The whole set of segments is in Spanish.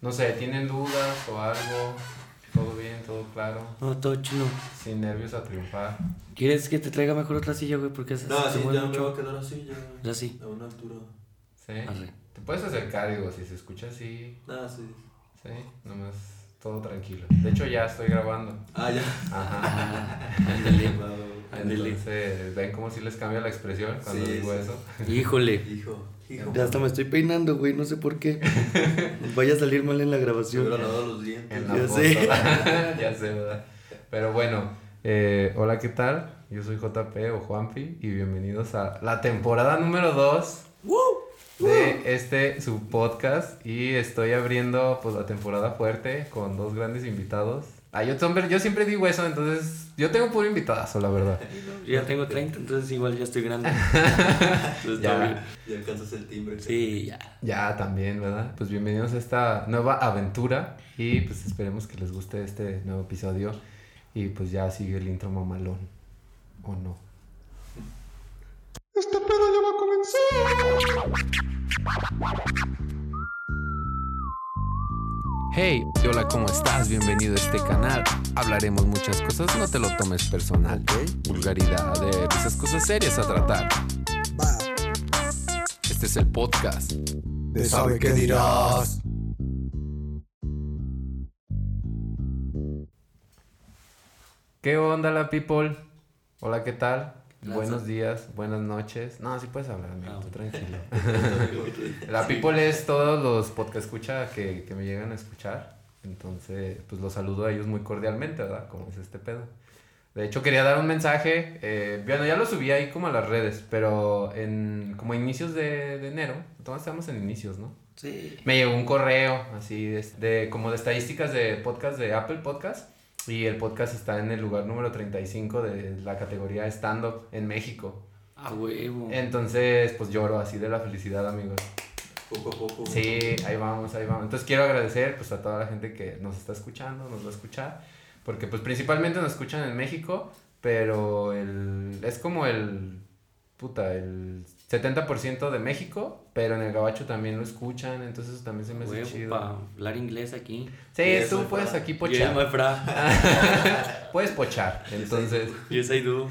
No sé, ¿tienen dudas o algo? ¿Todo bien? ¿Todo claro? No, todo chino. Sin nervios a triunfar. ¿Quieres que te traiga mejor otra silla, güey? Porque esa No, se sí, mueve ya me mucho. voy a quedar así, ya. Ya sí. A una altura. ¿Sí? Arre. Te puedes acercar, digo, si se escucha así. Ah, sí. Sí, nomás todo tranquilo. De hecho, ya estoy grabando. Ah, ya. Ajá. Ah, ándale. Entonces, ven cómo si les cambia la expresión cuando Sí, digo sí. eso. Híjole. Hijo, hijo. Ya hasta me estoy peinando, güey. No sé por qué. Vaya a salir mal en la grabación. lavado los dientes. En la Ya foto. sé. ya sé, ¿verdad? Pero bueno, eh, hola, ¿qué tal? Yo soy JP o Juanpi y bienvenidos a la temporada número 2 de este su podcast y estoy abriendo pues la temporada fuerte con dos grandes invitados. Ah, yo, siempre- yo siempre digo eso, entonces yo tengo puro invitadazo, la verdad. Yo ya tengo 30, entonces igual ya estoy grande. Entonces, Ya. todo bien. Y alcanzas el timbre. Sí, ya. Ya también, ¿verdad? Pues bienvenidos a esta nueva aventura y pues esperemos que les guste este nuevo episodio y pues ya sigue el intro mamalón, ¿o no? Este pedo ya va a comenzar. Hey, hola, ¿cómo estás? Bienvenido a este canal. Hablaremos muchas cosas, no te lo tomes personal. Vulgaridad, de esas cosas serias a tratar. Va, Este es el podcast. te sabe qué dirás. ¿Qué onda, la people? Hola, ¿qué tal? Buenos días, buenas noches. No, sí puedes hablar, amigo, Ah, tú tranquilo. La people es todos los podcast escucha que, que me llegan a escuchar. Entonces, pues los saludo a ellos muy cordialmente, ¿verdad? Como es este pedo. De hecho, quería dar un mensaje. eh, bueno, ya lo subí ahí como a las redes, pero en como a inicios de, de enero. Todos estamos en inicios, ¿no? Sí. Me llegó un correo así de, de- como de estadísticas de podcast de Apple Podcast y el podcast está en el lugar número 35 de la categoría stand-up en México. A huevo. Entonces, pues lloro así de la felicidad, amigos. Poco a poco. Sí, ahí vamos, ahí vamos. Entonces quiero agradecer pues a toda la gente que nos está escuchando, nos va a escuchar, porque pues principalmente nos escuchan en México, pero el es como el puta, el 70% de México, pero en el gabacho también lo escuchan, entonces eso también se me hace chido. para hablar inglés aquí. Sí, Yes, tú puedes fra. aquí pochar. my fra. Puedes pochar. Entonces, Yes, I do.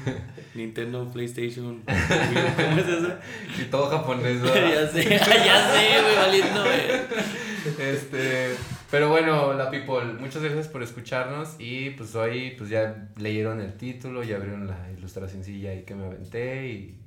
Nintendo, PlayStation. ¿Cómo es eso? y todo japonés. ¿no? ya sé, ya sé, güey, valiendo, güey. Este, pero bueno, la people, muchas gracias por escucharnos y pues hoy pues ya leyeron el título, ya abrieron la ilustracioncilla ahí que me aventé y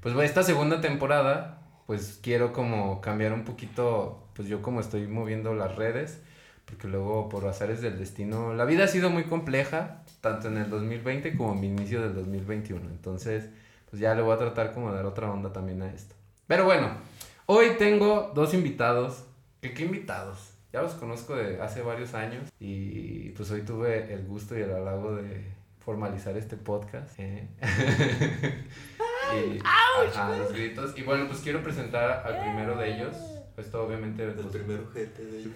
pues esta segunda temporada pues quiero como cambiar un poquito, pues yo como estoy moviendo las redes, porque luego por azares del destino, la vida ha sido muy compleja, tanto en el 2020 como en mi inicio del 2021, entonces pues ya le voy a tratar como de dar otra onda también a esto. Pero bueno, hoy tengo dos invitados, ¿qué, qué invitados? Ya los conozco de hace varios años y pues hoy tuve el gusto y el halago de formalizar este podcast. ¿eh? y, ajá, los gritos. Y bueno, pues quiero presentar al primero de ellos. Esto obviamente... El pues, primer ojete de ellos.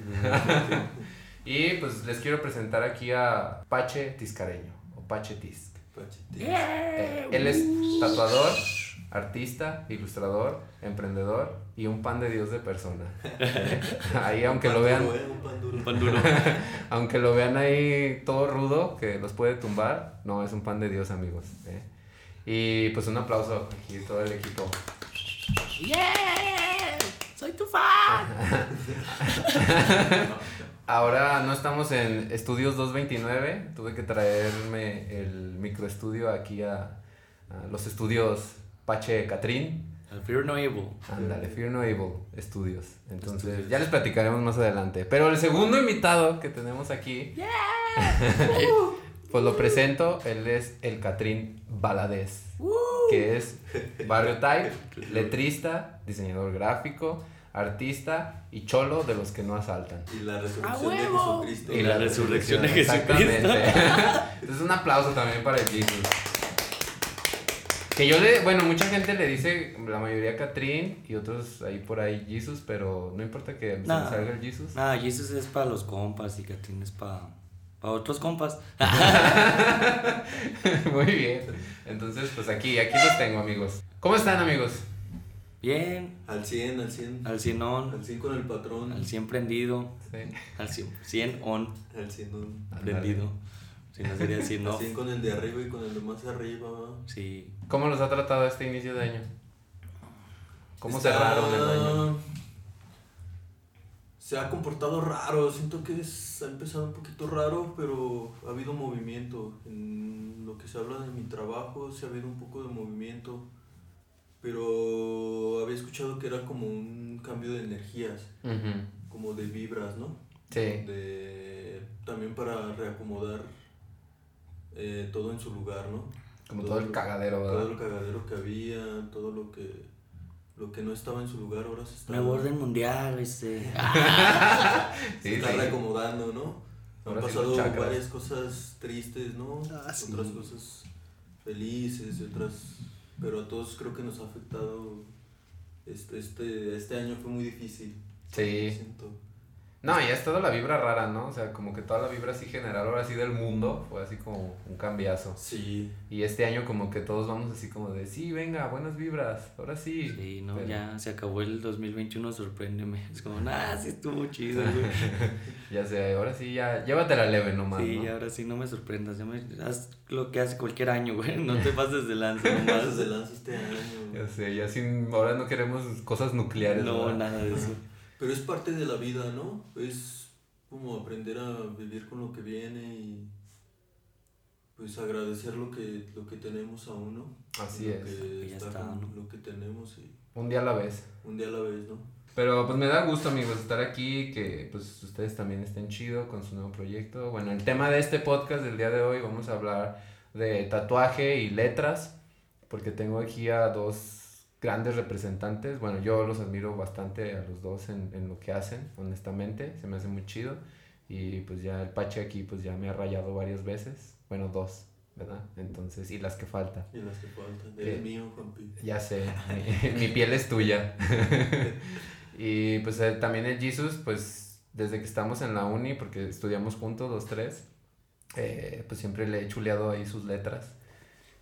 y pues les quiero presentar aquí a Pache Tiscareño o Pache Tisk. Pachetín. Eh, él es tatuador, artista, ilustrador, emprendedor y un pan de Dios de persona. Ahí aunque Un lo vean, duro, ¿eh? Un pan duro. Un pan duro. aunque lo vean ahí todo rudo que los puede tumbar, no es un pan de Dios, amigos. ¿eh? Y pues un aplauso aquí todo el equipo. ¡Yeah! ¡Soy tu fan! Ahora no estamos en Estudios 229, tuve que traerme el microestudio aquí a, a los estudios Pache Catrín. Al Fear No Evil. Ándale, Fear No Evil Studios. Entonces, ya les platicaremos más adelante. Pero el segundo invitado que tenemos aquí, pues lo presento, él es el Catrín Baladés, que es Barrio Type, letrista, diseñador gráfico, artista y cholo de los que no asaltan. Y la ¡A resurrección de huevo! Jesucristo. Y la resurrección de Jesucristo. Exactamente. Entonces, un aplauso también para el Jesus. Que yo le, bueno, mucha gente le dice, la mayoría Catrín y otros ahí por ahí Jesus, pero no importa que Nah. salga el Jesus. Ah, Jesus es para los compas y Catrín es para otros compas. Muy bien. Entonces, pues aquí, aquí los tengo, amigos. ¿Cómo están, amigos? Bien, Al 100, al 100. al 100 on, Al 100 con el patrón. al 100 prendido, Sí. al 100, 100 on, Al 100 on. prendido. Si no sería así, Al no. 100 con el de arriba y con el de más arriba. Sí. ¿Cómo los ha tratado este inicio de año? ¿Cómo Está- cerraron el año? Se ha comportado raro, siento que es- ha empezado un poquito raro, pero ha habido movimiento. En lo que se habla de mi trabajo, sí ha habido un poco de movimiento, pero había escuchado que era como un cambio de energías, como de vibras, ¿no? Sí. De, también para reacomodar eh, todo en su lugar, ¿no? Como todo el cagadero, ¿verdad? Todo el cagadero que había, todo lo que, lo que no estaba en su lugar ahora se está... Nuevo orden mundial, este. se Sí, está sí. reacomodando, ¿no? Ahora Han sí pasado chakras. varias cosas tristes, ¿no? Ah, sí. Otras cosas felices, y otras... Pero a todos creo que nos ha afectado... Este, este, este año fue muy difícil. Sí. Siento. No, y es toda la vibra rara, ¿no? O sea, como que toda la vibra así general, ahora sí del mundo, fue así como un cambiazo. Sí. Y este año como que todos vamos así como de, sí, venga, buenas vibras, ahora sí. Sí, no, Pero- ya se acabó el 2021, sorpréndeme. Es como, nah, sí estuvo chido, güey. Ya sé, ahora sí, ya, llévatela leve nomás, Sí, ¿no? ahora sí no me sorprendas. Ya me, haz lo que hace cualquier año, güey. No te pases de lanza Más nomás. de lanza este año. Ya sé, ya sin, ahora no queremos cosas nucleares, No, ¿verdad? nada de eso. Pero es parte de la vida, ¿no? Es como aprender a vivir con lo que viene y pues agradecer lo que, lo que tenemos aún, ¿no? Así Lo es. que Ya está está, ¿no? Lo que tenemos y Un día a la vez. un día a la vez, ¿no? Pero pues me da gusto amigos estar aquí, que pues ustedes también estén chido con su nuevo proyecto. Bueno, el tema de este podcast del día de hoy vamos a hablar de tatuaje y letras, porque tengo aquí a dos grandes representantes. Bueno, yo los admiro bastante a los dos en, en lo que hacen, honestamente, se me hace muy chido. Y pues ya el Pache aquí pues ya me ha rayado varias veces, bueno, dos, ¿verdad? Entonces, y las que faltan. Y las que faltan. ¿Qué? El mío. Ya sé, mi, mi piel es tuya. y pues eh, también el Jesus, pues desde que estamos en la uni, porque estudiamos juntos, los tres, eh, pues siempre le he chuleado ahí sus letras.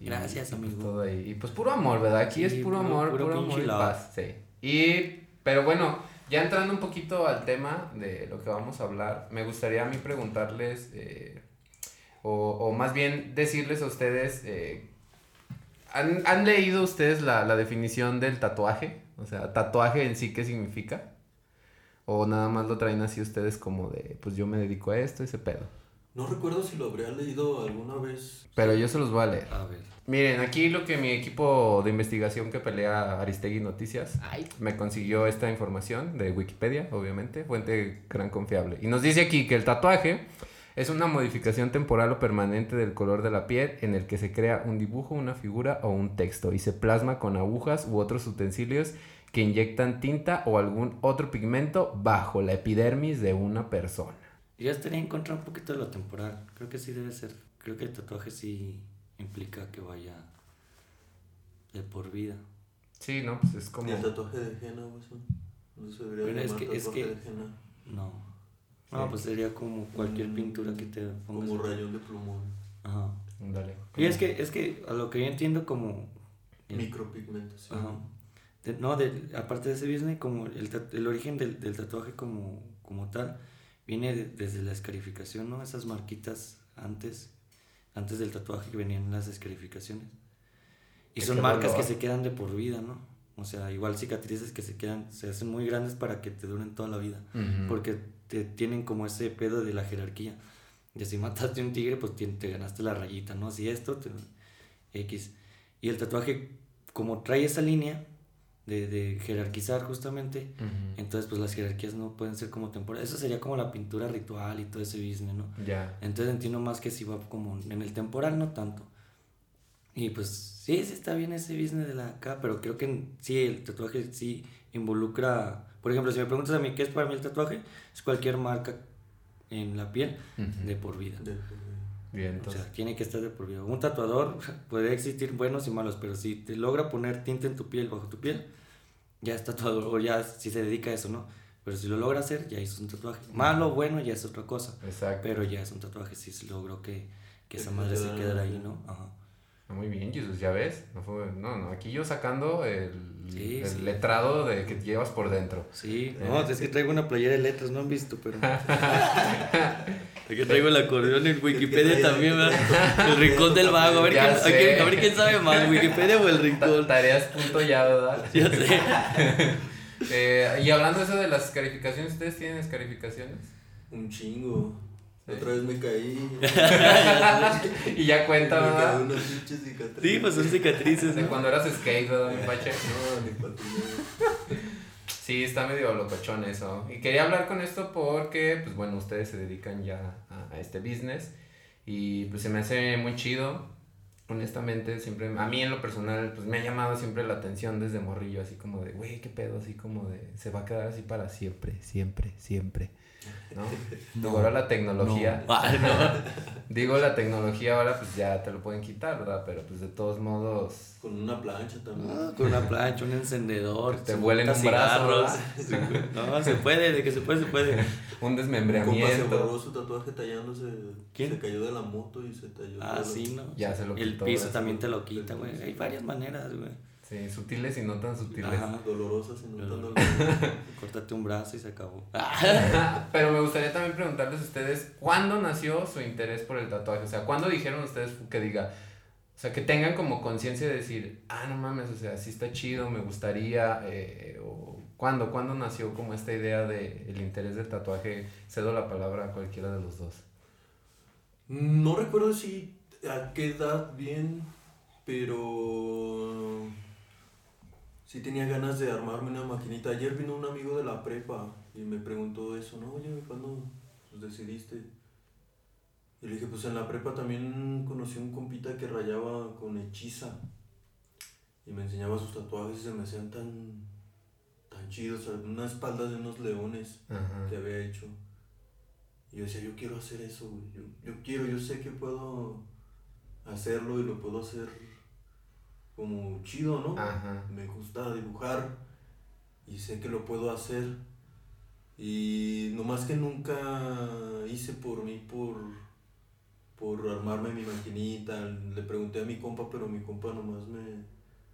Gracias, y, pues, amigo. todo ahí. Y pues puro amor, ¿verdad? Aquí Sí, es puro, puro- amor, puro amor y paz. Sí. Y, pero bueno, ya entrando un poquito al tema de lo que vamos a hablar, me gustaría a mí preguntarles, eh, o, o más bien decirles a ustedes, eh, ¿han, han leído ustedes la, la definición del tatuaje? O sea, tatuaje en sí, ¿qué significa? O nada más lo traen así ustedes como de, pues yo me dedico a esto, ese pedo. No recuerdo si lo habría leído alguna vez. Pero yo se los voy a leer. A ver. Miren, aquí lo que mi equipo de investigación que pelea Aristegui Noticias Ay, me consiguió esta información de Wikipedia, obviamente, fuente gran confiable. Y nos dice aquí que el tatuaje es una modificación temporal o permanente del color de la piel en el que se crea un dibujo, una figura o un texto y se plasma con agujas u otros utensilios que inyectan tinta o algún otro pigmento bajo la epidermis de una persona. Yo estaría en contra un poquito de lo temporal. Creo que sí debe ser. Creo que el tatuaje sí implica que vaya de por vida. Sí, ¿no? Pues es como... Y el tatuaje de henna, güey. No se debería Bueno, es que- es tatuaje que-. No. No, Sí. pues sería como cualquier Mm, pintura que te pongas. Como rayón de plumón. Ajá. Dale. Y es que, es que a lo que yo entiendo como... el- Micropigmentación. Ajá. De- no, de, aparte de ese business, como el, el origen del, del tatuaje como, como tal, viene de- desde la escarificación, ¿no? Esas marquitas antes, antes del tatuaje que venían las escarificaciones. Y son marcas que se quedan de por vida, ¿no? O sea, igual cicatrices que se quedan, se hacen muy grandes para que te duren toda la vida. Porque te tienen como ese pedo de la jerarquía. De si mataste un tigre, pues te, te ganaste la rayita, ¿no? Si esto, te- X. Y el tatuaje, como trae esa línea de, de jerarquizar justamente, Ujú. entonces pues las jerarquías no pueden ser como temporales. Eso sería como la pintura ritual y todo ese business, ¿no? Ya. Entonces entiendo más que si va como en el temporal, no tanto. Y pues sí, sí está bien ese business de la acá, pero creo que sí, el tatuaje sí involucra, por ejemplo, si me preguntas a mí qué es para mí el tatuaje, es cualquier marca en la piel Ujú. de por vida. De- Bien, O entonces. sea, tiene que estar de por vida. Un tatuador puede existir buenos y malos, pero si te logra poner tinta en tu piel, bajo tu piel, ya es tatuador, o ya si se dedica a eso, ¿no? Pero si lo logra hacer, ya hizo un tatuaje. Malo o bueno, ya es otra cosa. Exacto. Pero ya es un tatuaje, si logró que, que esa madre se quedara ahí, ¿no? Ajá. Muy bien, Jesús, ya ves. No, fue, no, no, aquí yo sacando el, Sí, el sí. letrado de que llevas por dentro. Sí, no, es que traigo una playera de letras, no han visto, pero. Aquí traigo el acordeón en Wikipedia también, ¿verdad? El rincón del vago, a ver, Ya quién, a, sé. quién, a ver quién sabe más, Wikipedia o el rincón. Tareas punto ya, ¿verdad? Ya sé. Eh, y hablando de eso de las calificaciones, ¿ustedes tienen calificaciones? Un chingo. Otra vez me caí. Y ya cuenta, me quedé ¿verdad? una pinche cicatriz. Sí, pues son cicatrices, De ¿no? cuando eras skate, ¿verdad, mi pache? No, ni patiné. Sí, está medio locochón eso. Y quería hablar con esto porque, pues bueno, ustedes se dedican ya a, a este business y pues se me hace muy chido. Honestamente, siempre, a mí en lo personal, pues me ha llamado siempre la atención desde morrillo, así como de, güey, qué pedo, así como de, se va a quedar así para siempre, siempre, siempre. ¿No? Digo, ahora la tecnología, Ah, no. digo, la tecnología ahora pues ya te lo pueden quitar, ¿verdad? Pero pues de todos modos, Con una plancha también. Ah, con una plancha, un encendedor, Que te vuelen un brazo. No, se puede, de que se puede, se puede. un Un compa se desmembramiento. borró su tatuaje tallándose. ¿Quién? Se cayó de la moto y se talló. Ah, sí, ¿no? Ya se lo El quitó, piso ya se también te lo quita, güey. Hay varias maneras, güey. Sí, sutiles y no tan sutiles. Ajá. Dolorosas y no tan Dolor. dolorosas. Córtate un brazo y se acabó. Pero me gustaría también preguntarles a ustedes, ¿cuándo nació su interés por el tatuaje? O sea, ¿cuándo dijeron ustedes que diga, o sea, que tengan como conciencia de decir, ah, no mames, o sea, sí está chido, me gustaría, eh, o ¿cuándo? ¿Cuándo nació como esta idea de el interés del tatuaje? Cedo la palabra a cualquiera de los dos. No recuerdo si a qué edad bien, pero sí tenía ganas de armarme una maquinita. Ayer vino un amigo de la prepa y me preguntó eso, ¿no? Oye, ¿cuándo pues, decidiste? Y le dije, pues en la prepa también conocí un compita que rayaba con hechiza y me enseñaba sus tatuajes y se me hacían tan, tan chidos, o sea, una espalda de unos leones Ajá. que había hecho. Y yo decía, yo quiero hacer eso. Yo, yo quiero, yo sé que puedo hacerlo y lo puedo hacer como chido, ¿no? Ajá. Me gusta dibujar y sé que lo puedo hacer. Y nomás que nunca hice por mí, por, por armarme mi maquinita. Le pregunté a mi compa, pero mi compa nomás me,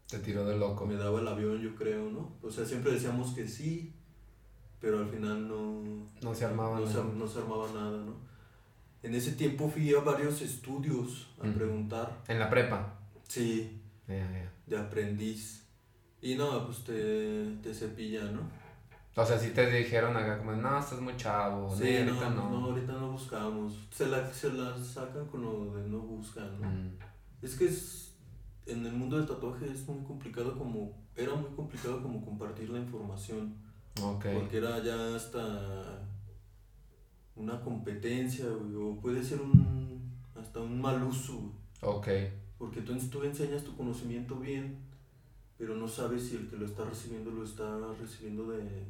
Te tiró de loco. me daba el avión, yo creo, ¿no? O sea, siempre decíamos que sí, pero al final no, No se armaba no se, nada. no se armaba nada, ¿no? En ese tiempo fui a varios estudios a preguntar, En la prepa. sí, Ya, ya. de aprendiz. Y no, pues te, te cepilla, ¿no? O sea, si te dijeron acá como, no, estás muy chavo, Sí, sí, no, ahorita no, no. ahorita no buscamos. Se la, se la sacan con lo de no buscan, ¿no? Mm, Es que es, en el mundo del tatuaje es muy complicado como, era muy complicado como compartir la información. ok. Porque era ya hasta una competencia, güey, o puede ser un, hasta un mal uso, güey. Ok. Porque tú, tú enseñas tu conocimiento bien, pero no sabes si el que lo está recibiendo lo está recibiendo de,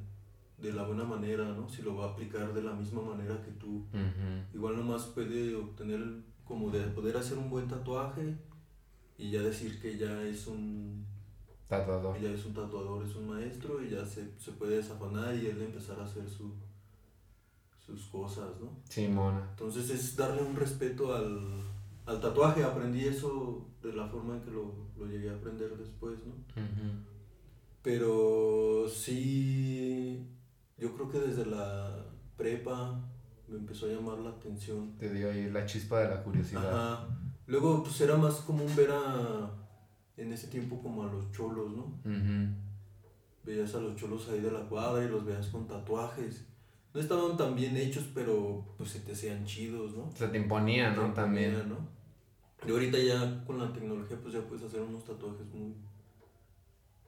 de la buena manera, ¿no? Si lo va a aplicar de la misma manera que tú. Ujú. Igual nomás puede obtener como de poder hacer un buen tatuaje y ya decir que ya es un Tatuador. ya es un tatuador, es un maestro y ya se, se puede desafanar y él empezar a hacer su, sus cosas, ¿no? Simona. Entonces es darle un respeto al, al tatuaje, aprendí eso de la forma en que lo, lo llegué a aprender después, ¿no? Pero sí, yo creo que desde la prepa me empezó a llamar la atención. Te dio ahí la chispa de la curiosidad. Ajá. Luego pues era más común ver a, en ese tiempo como a los cholos, ¿no? Veías a los cholos ahí de la cuadra y los veías con tatuajes. No estaban tan bien hechos, pero pues se te hacían chidos, ¿no? Se te imponía, ¿no? Te También. imponía, ¿no? Y ahorita ya con la tecnología pues ya puedes hacer unos tatuajes muy,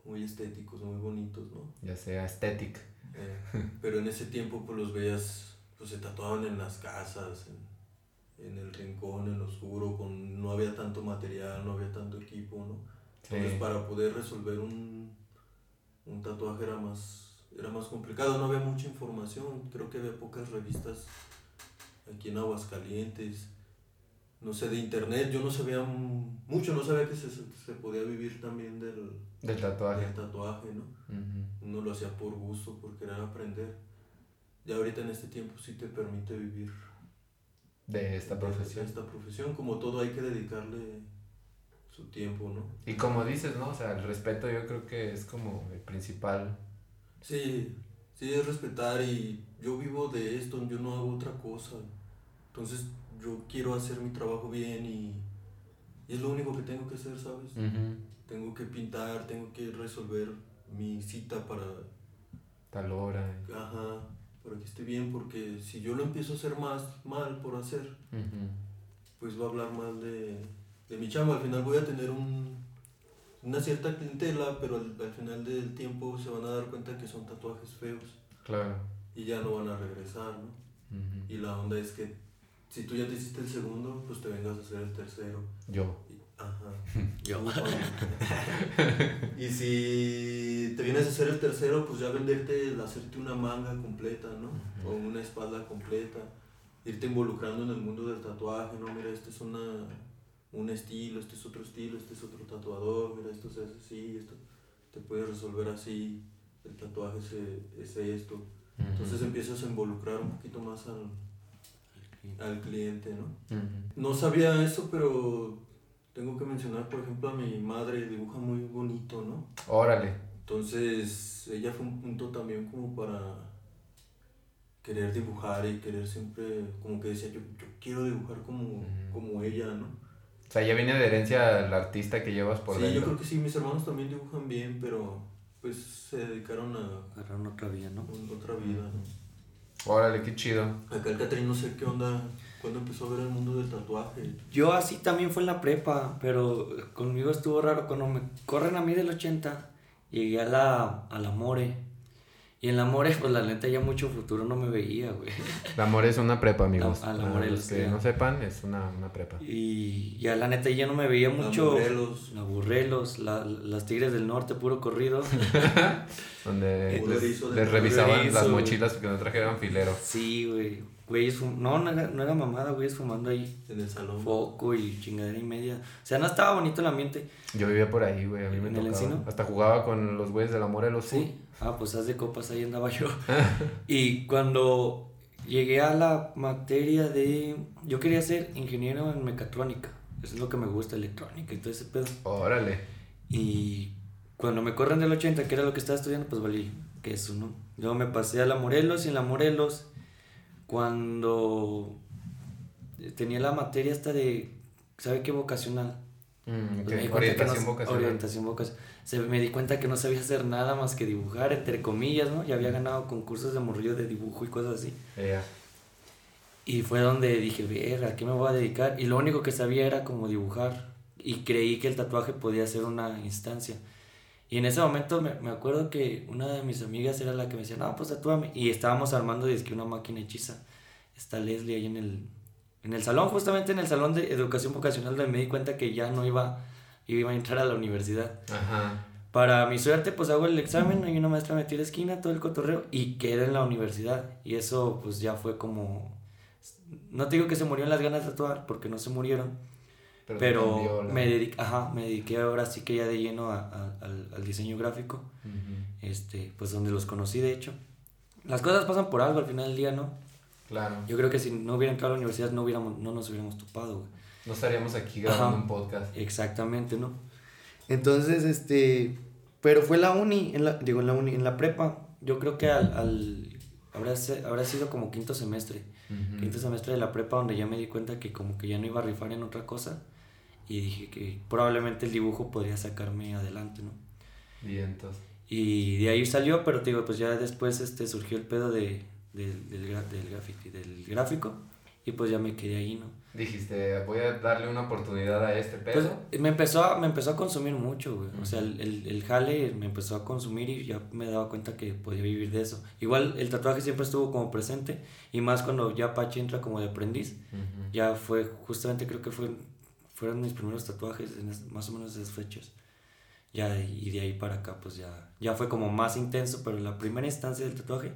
muy estéticos, muy bonitos, ¿no? Ya sea aesthetic. Eh, pero en ese tiempo pues los veías, pues se tatuaban en las casas, en, en el rincón, en lo oscuro, con, no había tanto material, no había tanto equipo, ¿no? Entonces para poder resolver un, un tatuaje era más, era más complicado, no había mucha información, creo que había pocas revistas aquí en Aguascalientes, no sé, de internet, yo no sabía mucho, no sabía que se, se podía vivir también del, Del tatuaje. del tatuaje, ¿no? Ujú. Uno lo hacía por gusto, por querer aprender. Ya ahorita en este tiempo sí te permite vivir De esta de profesión. esta profesión, como todo hay que dedicarle su tiempo, ¿no? Y como dices, ¿no? O sea, el respeto yo creo que es como el principal. Sí, sí, es respetar y yo vivo de esto, yo no hago otra cosa. Entonces yo quiero hacer mi trabajo bien y, y es lo único que tengo que hacer, ¿sabes? Tengo que pintar, tengo que resolver mi cita para, Tal hora. ajá, para que esté bien, porque si yo lo empiezo a hacer más mal por hacer, pues va a hablar mal de, de mi chamba. Al final voy a tener un, una cierta clientela, pero al, al final del tiempo se van a dar cuenta que son tatuajes feos Claro. y ya no van a regresar, ¿no? Y la onda es que si tú ya te hiciste el segundo, pues te vengas a hacer el tercero. Yo. Y- ajá. Yo. y si te vienes a hacer el tercero, pues ya venderte, hacerte una manga completa, ¿no? O una espalda completa. Irte involucrando en el mundo del tatuaje, ¿no? Mira, este es una, un estilo, este es otro estilo, este es otro tatuador, mira, esto se hace así, esto te puedes resolver así, el tatuaje es, es esto. Entonces empiezas a involucrar un poquito más al, al cliente, ¿no? No sabía eso, pero tengo que mencionar, por ejemplo, a mi madre, dibuja muy bonito, ¿no? Órale. Entonces, ella fue un punto también como para querer dibujar y querer siempre, como que decía, yo, yo quiero dibujar como, como ella, ¿no? O sea, ya viene de herencia el artista que llevas por sí, yo dentro. creo que sí, mis hermanos también dibujan bien, pero pues se dedicaron a, Agarraron otra vía, ¿no? otra vida, ¿no? Órale, qué chido. Acá el Catrín no sé qué onda, cuando empezó a ver el mundo del tatuaje. Yo así también fue en la prepa, pero conmigo estuvo raro. Cuando me corren a mí del 80, llegué a la, a la More. Y en la More, pues la neta ya mucho futuro no me veía, güey. La More es una prepa, amigos. La- ah, la More los que no sepan, es una, una prepa. Y ya la neta ya no me veía mucho. Morelos. La Burrelos, la- las Tigres del Norte, puro corrido. Donde les, revisaban las mochilas porque no trajeran filero. Sí, güey. Güeyes fum- No, no era, no era mamada, güeyes fumando ahí En el salón. foco y chingadera y media. O sea, no estaba bonito el ambiente. Yo vivía por ahí, güey. A mí me ¿En el tocaba. encino? Hasta jugaba con los güeyes de la Morelos. Sí. Ah, pues haz de copas, ahí andaba yo. y cuando llegué a la materia de... Yo quería ser ingeniero en mecatrónica. Eso es lo que me gusta, electrónica y todo ese pedo. Órale. Y cuando me corren del 80, que era lo que estaba estudiando, pues valí que eso, ¿no? Luego me pasé a la Morelos y en la Morelos, cuando tenía la materia esta de, ¿sabe qué? Vocacional. Mm, ok. Me di cuenta que Orientación no- vocacional. Orientación vocacional. Se, me di cuenta que no sabía hacer nada más que dibujar, entre comillas, ¿no? Ya había ganado concursos de morrillo de dibujo y cosas así. Y fue donde dije, ver, ¿a qué me voy a dedicar? Y lo único que sabía era como dibujar. Y creí que el tatuaje podía ser una instancia. Y en ese momento me, me acuerdo que una de mis amigas era la que me decía, no, pues tatúame. Y estábamos armando que una máquina hechiza. Está Leslie ahí en el, en el salón, justamente en el salón de educación vocacional, donde me di cuenta que ya no iba, iba a entrar a la universidad. Ajá. Para mi suerte, pues hago el examen, hay una maestra me tira esquina, todo el cotorreo, y quedé en la universidad. Y eso, pues ya fue como. No te digo que se murieron las ganas de tatuar, porque no se murieron, Pero, pero la- me, dediqué, ajá, me dediqué ahora sí que ya de lleno a- a- al, al diseño gráfico, Ujú. este, pues donde los conocí, de hecho. Las cosas pasan por algo al final del día, ¿no? Claro. Yo creo que si no hubiera entrado a la universidad, no, hubiéramos, no nos hubiéramos topado, güey. No estaríamos aquí grabando Ajá. un podcast. Exactamente, ¿no? Entonces, este, pero fue la uni, en la, digo, en la uni, en la prepa, yo creo que al, al habrá, habrá sido como quinto semestre, Ujú. quinto semestre de la prepa donde ya me di cuenta que como que ya no iba a rifar en otra cosa y dije que probablemente el dibujo podría sacarme adelante, ¿no? Vientos. Y de ahí salió, pero te digo, pues ya después este, surgió el pedo de, del, del, del graffiti, del gráfico y pues ya me quedé ahí, ¿no? Dijiste, voy a darle una oportunidad a este Pues pedo. me empezó a, me empezó a consumir mucho, güey. O sea, el, el, el jale me empezó a consumir y ya me daba cuenta que podía vivir de eso. Igual el tatuaje siempre estuvo como presente y más cuando ya Pachi entra como de aprendiz. Ujú. Ya fue, justamente creo que fue, fueron mis primeros tatuajes en es- más o menos esas fechas. Ya, de- y de ahí para acá, pues ya, ya fue como más intenso, pero la primera instancia del tatuaje,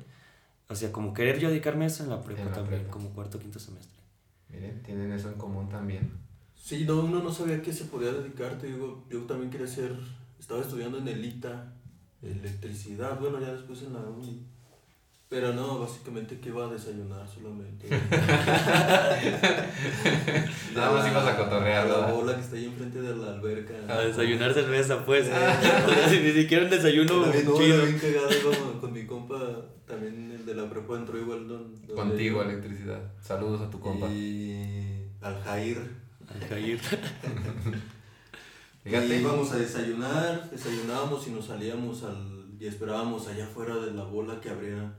o sea, como querer yo dedicarme a eso en la prepa En la también, prepa. como cuarto quinto semestre. Miren, tienen eso en común también. Sí, no, uno no sabía qué se podía dedicar, te digo, yo también quería ser, estaba estudiando en el ITA, electricidad, bueno, ya después en la uni. Pero no, básicamente que iba a desayunar solamente. Nada más ibas a cotorrear, La bola que está ahí enfrente de la alberca. A desayunar cerveza, pues. O sea, si ni siquiera un desayuno bien, no, chido. bien cagado, iba con mi compa, también el de la prepa entró igual. don- donde Contigo, yo. electricidad. Saludos a tu compa. Y al Jair. Al Jair. Y Fíjate. íbamos a desayunar, desayunábamos y nos salíamos al, y esperábamos allá afuera de la bola que abría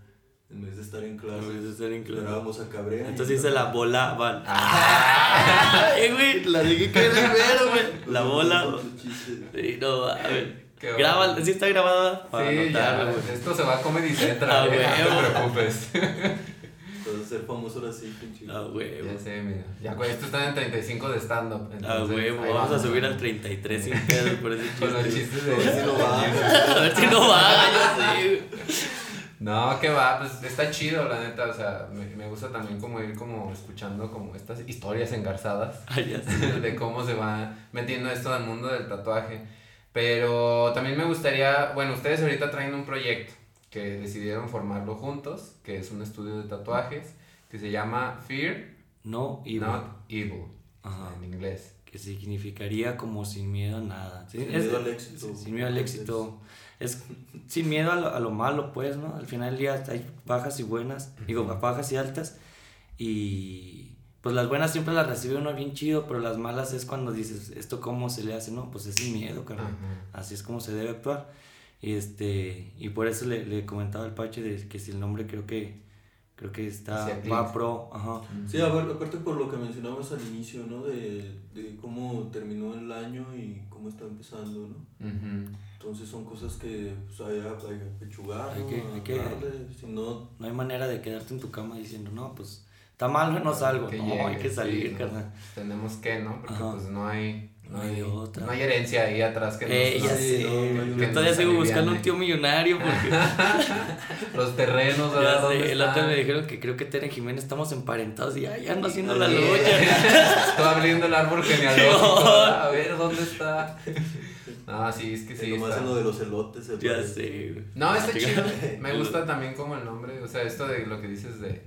en vez de estar en clase. En vez de estar en clase. Esperábamos a que abriera. Entonces se la volaban. Ah. Ay, güey, la dije que primero, güey. La bola. Chiste. Sí, no, a ver. Qué Graba, bueno. sí está grabada. Para Sí, anotarlo, ya, güey. esto se va a Comedy Ah, Central, eh, no huevo. te preocupes. Entonces ser famoso ahora sí, pinche. Ah, güey. Ya sé, mira. Ya, güey, esto está en 35 de stand-up. Ah, güey, vamos a subir al 33 sin pedo por ese Con los chiste. chistes A ver si de... no va. A ver si no va, sé, güey. No, que va, pues está chido, la neta, o sea, me, me gusta también como ir como escuchando como estas historias engarzadas ya sé. de cómo se va metiendo esto al mundo del tatuaje. Pero también me gustaría, bueno, ustedes ahorita traen un proyecto que decidieron formarlo juntos, que es un estudio de tatuajes, que se llama Fear No, y Not Evil, Ajá. en inglés. que significaría como sin miedo a nada. ¿sí? Sin Es- miedo al éxito. Sin miedo al éxito. Es sin miedo a lo, a lo malo, pues, ¿no? Al final del día hay bajas y buenas, digo, bajas y altas. Y pues las buenas siempre las recibe uno bien chido, pero las malas es cuando dices, ¿esto cómo se le hace? No, pues es sin miedo, carnal. Ajá. Así es como se debe actuar. Y, este, y por eso le, le comentaba al Pache de que si el nombre creo que creo que está va pro, ajá. Sí, a ver, aparte por lo que mencionabas al inicio, ¿no? De, de cómo terminó el año y cómo está empezando, ¿no? Ujú. Entonces son cosas que pues, hay, hay que pechugar, Hay ¿no? que- hay que- Darle, si no, No hay manera de quedarte en tu cama diciendo, no, pues está mal, no salgo. Que no, llegue, hay que sí, salir, ¿no? carnal. Tenemos que, ¿no? Porque Ajá. pues no hay, no hay hay, otra. no hay herencia ahí atrás que Eh, nos, ya sí, sé, no, yo todavía sigo buscando un tío millonario porque los terrenos, ya ¿verdad? sé, ¿Dónde el otro me dijeron que creo que Tere Jiménez estamos emparentados y ay, ando haciendo la lucha. Estoy abriendo el árbol genealógico. A ver, ¿dónde está? No, sí, es que sí, sí. nomás en lo de los elotes. se Ya parece. sé, güey. No, está chido. Chica. Me gusta también como el nombre. O sea, esto de lo que dices de,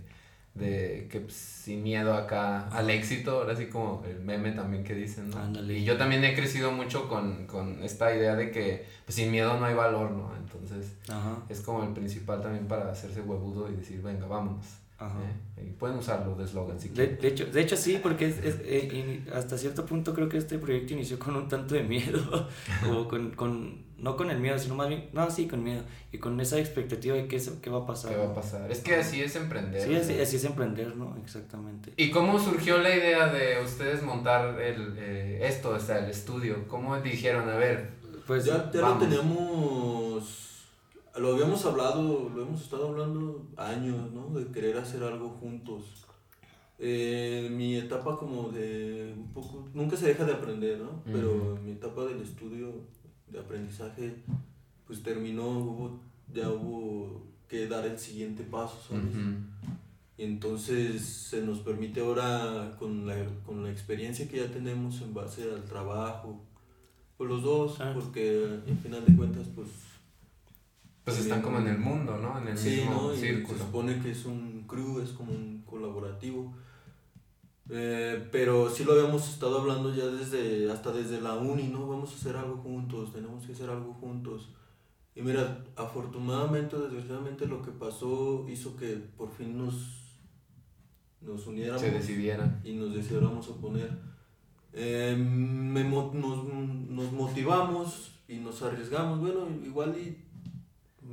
de que pues, sin miedo acá al éxito, ahora sí como el meme también que dicen, ¿no? Ándale. Y yo también he crecido mucho con, con esta idea de que pues, sin miedo no hay valor, ¿no? Entonces Ajá, es como el principal también para hacerse huevudo y decir, venga, vámonos. Ajá. ¿eh? Y pueden usarlo de eslogan si quieren. de hecho, de hecho sí, porque es, es, eh, in- hasta cierto punto creo que este proyecto inició con un tanto de miedo, o con, con, no con el miedo, sino más bien, no, sí, con miedo, y con esa expectativa de qué, qué va a pasar. ¿Qué va a pasar? Es que así es emprender. Sí, así, es emprender, ¿no? Exactamente. ¿Y cómo surgió la idea de ustedes montar el, eh, esto, o sea, el estudio? ¿Cómo dijeron, a ver, Pues ya ya lo teníamos, lo habíamos hablado, lo hemos estado hablando años, ¿no? De querer hacer algo juntos. Eh, mi etapa como de un poco, nunca se deja de aprender, ¿no? Pero Ujú. mi etapa del estudio de aprendizaje, pues terminó, hubo, ya hubo que dar el siguiente paso, ¿sabes? Y entonces se nos permite ahora, con la, con la experiencia que ya tenemos en base al trabajo, pues los dos, Ah. porque al final de cuentas, pues... pues están como en el mundo, ¿no? En el Sí, mismo ¿no? Y se círculo. supone que es un crew, es como un colaborativo. Eh, pero sí lo habíamos estado hablando ya desde, hasta desde la uni, ¿no? Vamos a hacer algo juntos, tenemos que hacer algo juntos. Y mira, afortunadamente, desgraciadamente lo que pasó hizo que por fin nos, nos uniéramos Se decidieran. y nos decidiéramos a poner. Eh, me nos, nos motivamos y nos arriesgamos. Bueno, igual y.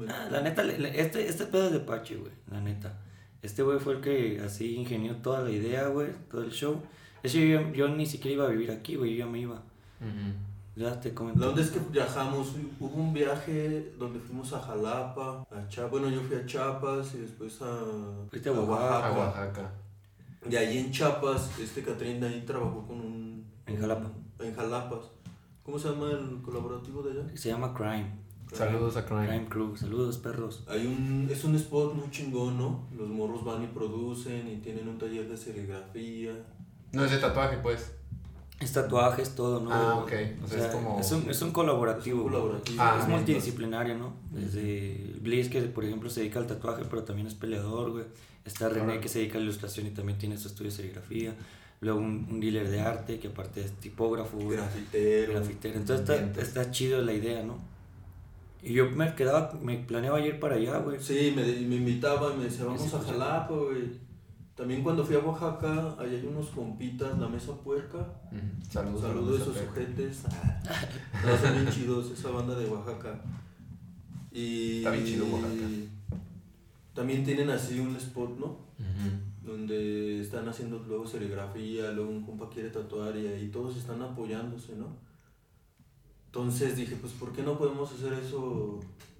Ah, la neta, este, este pedo es de Pache, güey, la neta. Este güey fue el que así ingenió toda la idea, güey, todo el show. Es que yo, yo ni siquiera iba a vivir aquí, güey, yo ya me iba. Ujú. Ya te comenté. La onda es que viajamos, hubo un viaje donde fuimos a Jalapa, a Chiapas, bueno yo fui a Chiapas y después a, Fuiste a Oaxaca. A Oaxaca. Y ahí en Chiapas, este Catrín ahí trabajó con un... En Jalapa. En Jalapas. ¿Cómo se llama el colaborativo de allá? Se llama Crime. Saludos a Crime. Crime Crew. Saludos, perros. Hay un, es un spot muy chingón, ¿no? Los morros van y producen y tienen un taller de serigrafía. No es de tatuaje, pues. Es tatuajes, todo, ¿no? Ah, ok. O sea, es como- Es un, es un colaborativo. Es un colaborativo. Ah, es multidisciplinario, ¿no? Desde Bliss, que por ejemplo se dedica al tatuaje, pero también es peleador, güey. Está René, que se dedica a la ilustración y también tiene su estudio de serigrafía. Luego un, un dealer de arte, que aparte es tipógrafo. Grafitero. grafitero. Entonces está, está chido la idea, ¿no? Y yo me quedaba, me planeaba ir para allá, güey. Sí, me, me invitaba y me decía, vamos Sí, a pues, Jalapa, güey. También cuando fui a Oaxaca, ahí hay unos compitas, la mesa puerca. Saludos. Saludos a esos sujetes. No, son bien chidos, esa banda de Oaxaca. Y Está bien chido Oaxaca. También tienen así un spot, ¿no? Ujú. Donde están haciendo luego serigrafía, luego un compa quiere tatuar y ahí todos están apoyándose, ¿no? Entonces dije, pues ¿por qué no podemos hacer eso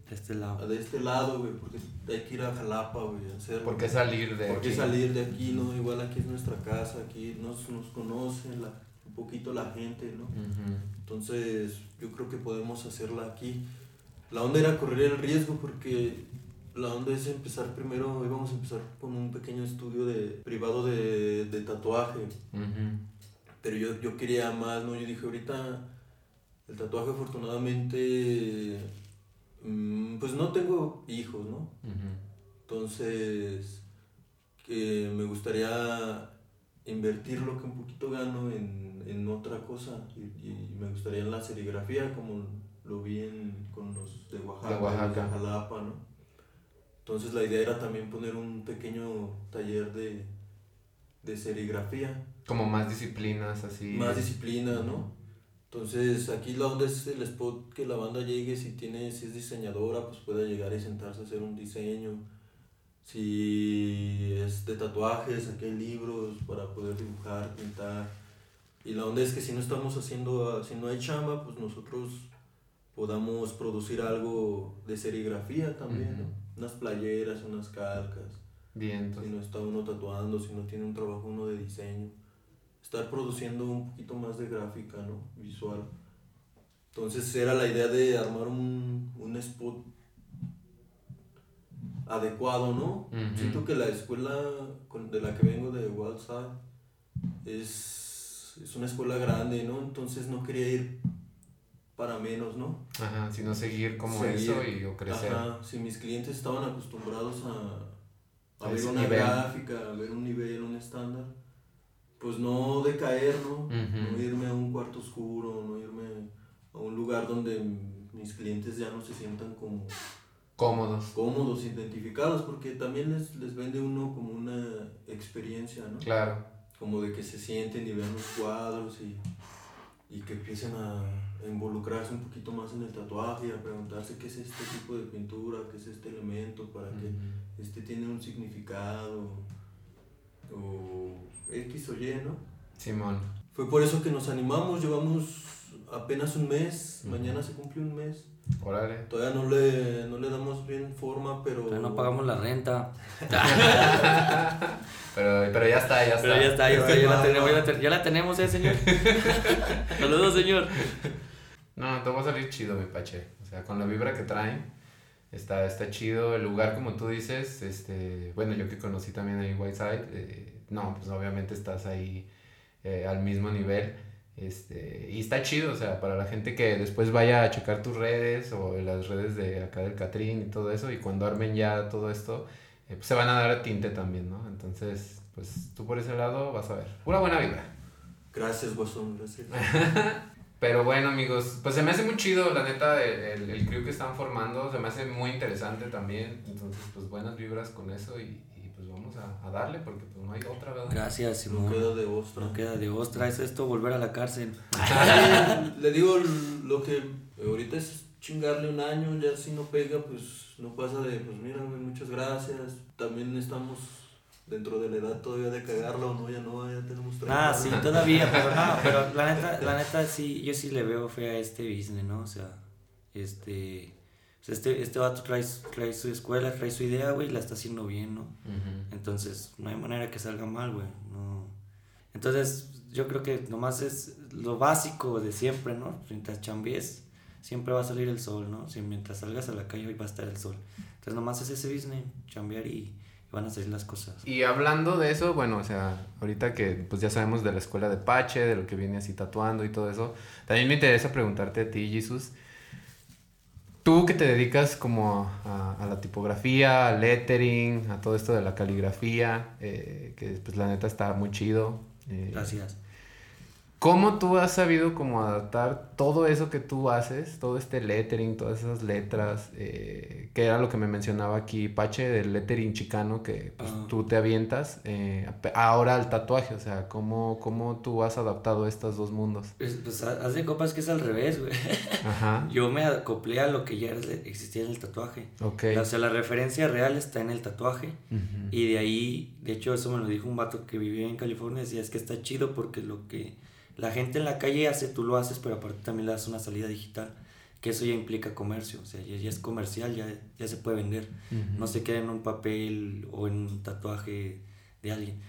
De este lado. de este lado, güey? Porque hay que ir a Jalapa, güey, a. ¿Por qué salir de ¿Por qué aquí? salir de aquí, no? Igual aquí es nuestra casa, aquí nos, nos conocen la, un poquito la gente, ¿no? Entonces, yo creo que podemos hacerla aquí. La onda era correr el riesgo porque la onda es empezar primero, íbamos a empezar con un pequeño estudio de, privado de, de tatuaje. Ujú. Pero yo, yo quería más, ¿no? Yo dije, ahorita el tatuaje afortunadamente, mm, pues no tengo hijos, ¿no? Entonces, que me gustaría invertir lo que un poquito gano en, en otra cosa y, y me gustaría en la serigrafía como lo vi en- con los de Oaxaca, De Oaxaca. los de Jalapa, ¿no? Entonces la idea era también poner un pequeño taller de, de serigrafía, Como más disciplinas, así. más disciplina, ¿no? Entonces aquí la onda es el spot que la banda llegue, si tiene, si es diseñadora, pues pueda llegar y sentarse a hacer un diseño. Si es de tatuajes, aquí hay libros para poder dibujar, pintar. Y la onda es que si no estamos haciendo, si no hay chamba, pues nosotros podamos producir algo de serigrafía también, ¿no? Unas playeras, unas calcas. Bien, Si no está uno tatuando, si no tiene un trabajo uno de diseño. Estar produciendo un poquito más de gráfica, ¿no? Visual. Entonces era la idea de armar un, un spot adecuado, ¿no? Siento que la escuela de la que vengo de Wildside es, es una escuela grande, ¿no? Entonces no quería ir para menos, ¿no? Ajá, sino seguir como Seguir. eso y o crecer. Ajá, si mis clientes estaban acostumbrados a, a A ver una nivel. gráfica, a ver un nivel, un estándar, pues no decaer, ¿no? No irme a un cuarto oscuro, no irme a un lugar donde mis clientes ya no se sientan como Cómodos. cómodos, identificados, porque también les, les vende uno como una experiencia, ¿no? Claro. Como de que se sienten y vean los cuadros y, y que empiecen a involucrarse un poquito más en el tatuaje y a preguntarse qué es este tipo de pintura, qué es este elemento, para que este tiene un significado o X o Y, ¿no? Simón. Fue por eso que nos animamos, llevamos apenas un mes, mañana se cumple un mes. Órale. Todavía no le, no le damos bien forma, pero... Todavía no pagamos la renta. Pero, pero ya está, ya está. Pero ya está, ya, está, ya la tenemos, ya la, ten- ya la tenemos, ¿eh, señor? Saludos, señor. No, te va a salir chido, mi pache. O sea, con la vibra que traen, está, está chido. El lugar, como tú dices, este, bueno, yo que conocí también ahí Whiteside, eh, no, pues obviamente estás ahí eh, al mismo nivel. Este, y está chido, o sea, para la gente que después vaya a checar tus redes o las redes de acá del Catrín y todo eso, y cuando armen ya todo esto, eh, pues se van a dar tinte también, ¿no? Entonces, pues tú por ese lado vas a ver. Pura buena vibra. Gracias, Guasón, gracias. Pero bueno, amigos, pues se me hace muy chido, la neta, el, el, el crew que están formando, se me hace muy interesante también. Entonces, pues buenas vibras con eso y, y vamos a, a darle porque pues no hay otra, ¿verdad? Gracias, No Simón. queda de ostra. No queda de ostra, es esto volver a la cárcel. Le digo lo que ahorita es chingarle un año, ya si no pega, pues no pasa de, pues mira, güey, muchas gracias. También estamos dentro de la edad todavía de cagarlo, ¿no? Ya no, ya tenemos 30 Ah, sí, todavía, pero no, pero la neta, la neta sí, yo sí le veo fe a este business, ¿no? O sea, este, pues este, este vato trae, trae su escuela, trae su idea, güey, y la está haciendo bien, ¿no? Ujú. Entonces, no hay manera que salga mal, güey, no. Entonces, yo creo que nomás es lo básico de siempre, ¿no? Mientras chambies, siempre va a salir el sol, ¿no? Si mientras salgas a la calle, hoy va a estar el sol. Entonces, nomás es ese business, chambear y, van a salir las cosas. Y hablando de eso, bueno, o sea, ahorita que pues ya sabemos de la escuela de Pache, de lo que viene así tatuando y todo eso, también me interesa preguntarte a ti, Jesus, tú que te dedicas como a, la tipografía, al lettering, a todo esto de la caligrafía, eh, que pues la neta está muy chido. eh, Gracias. ¿Cómo tú has sabido como adaptar todo eso que tú haces, todo este lettering, todas esas letras, eh, que era lo que me mencionaba aquí Pache del lettering chicano que pues, Ah. tú te avientas, eh, ahora al tatuaje, o sea, ¿cómo, ¿cómo tú has adaptado estos dos mundos? Pues, pues ha- haz de copas que es al revés, güey. Ajá, Yo me acoplé a lo que ya existía en el tatuaje. ok. O sea, la referencia real está en el tatuaje. Y de ahí, de hecho, eso me lo dijo un vato que vivía en California. Decía, es que está chido porque lo que la gente en la calle hace, tú lo haces, pero aparte también le das una salida digital. Que eso ya implica comercio. O sea, ya, ya es comercial, ya, ya se puede vender. No se queda en un papel o en un tatuaje de alguien.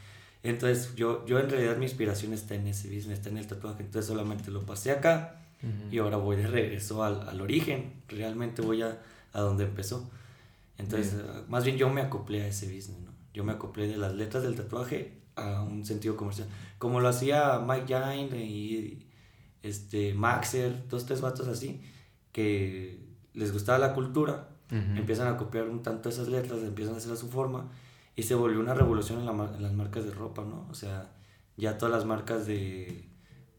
Entonces, yo, yo en realidad mi inspiración está en ese business, está en el tatuaje. Entonces, solamente lo pasé acá y ahora voy de regreso al, al origen. Realmente voy a, a donde empezó. Entonces, Bien. más bien yo me acoplé a ese business, ¿no? Yo me acoplé de las letras del tatuaje a un sentido comercial. Como lo hacía Mike Jane y este, Maxer, dos, tres vatos así, que les gustaba la cultura, empiezan a copiar un tanto esas letras, empiezan a hacer a su forma y se volvió una revolución en, la mar- en las marcas de ropa, ¿no? O sea, ya todas las marcas de...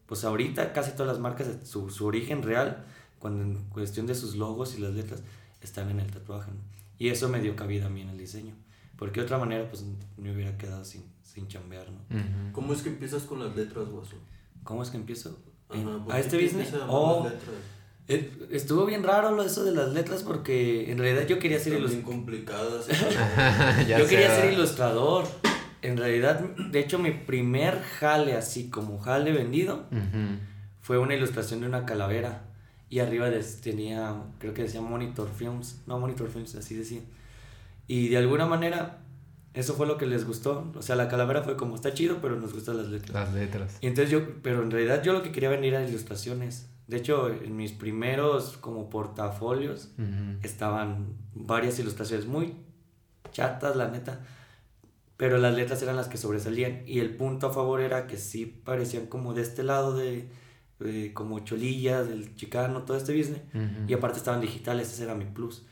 Pues ahorita casi todas las marcas, su, su origen real, cuando en cuestión de sus logos y las letras, están en el tatuaje, ¿no? Y eso me dio cabida a mí en el diseño. Porque de otra manera, pues me hubiera quedado sin, sin chambear, ¿no? Ujú. ¿Cómo es que empiezas con las letras, guaso? ¿Cómo es que empiezo? Ajá, En- ¿por a este te business. a Oh, eh, estuvo bien raro lo eso de las letras porque en realidad yo quería ser ilustrador. yo quería ser ilustrador. En realidad, de hecho, mi primer jale, así como jale vendido, Ujú. fue una ilustración de una calavera. Y arriba tenía, creo que decía Monitor Films. No, Monitor Films, así decía. Y de alguna manera, eso fue lo que les gustó. O sea, la calavera fue como, está chido, pero nos gustan las letras. Las letras. Y entonces yo, pero en realidad yo lo que quería venir eran ilustraciones. De hecho, en mis primeros como portafolios estaban varias ilustraciones muy chatas, la neta. Pero las letras eran las que sobresalían. Y el punto a favor era que sí parecían como de este lado de, de como cholillas, del chicano, todo este business. Y aparte estaban digitales, ese era mi plus.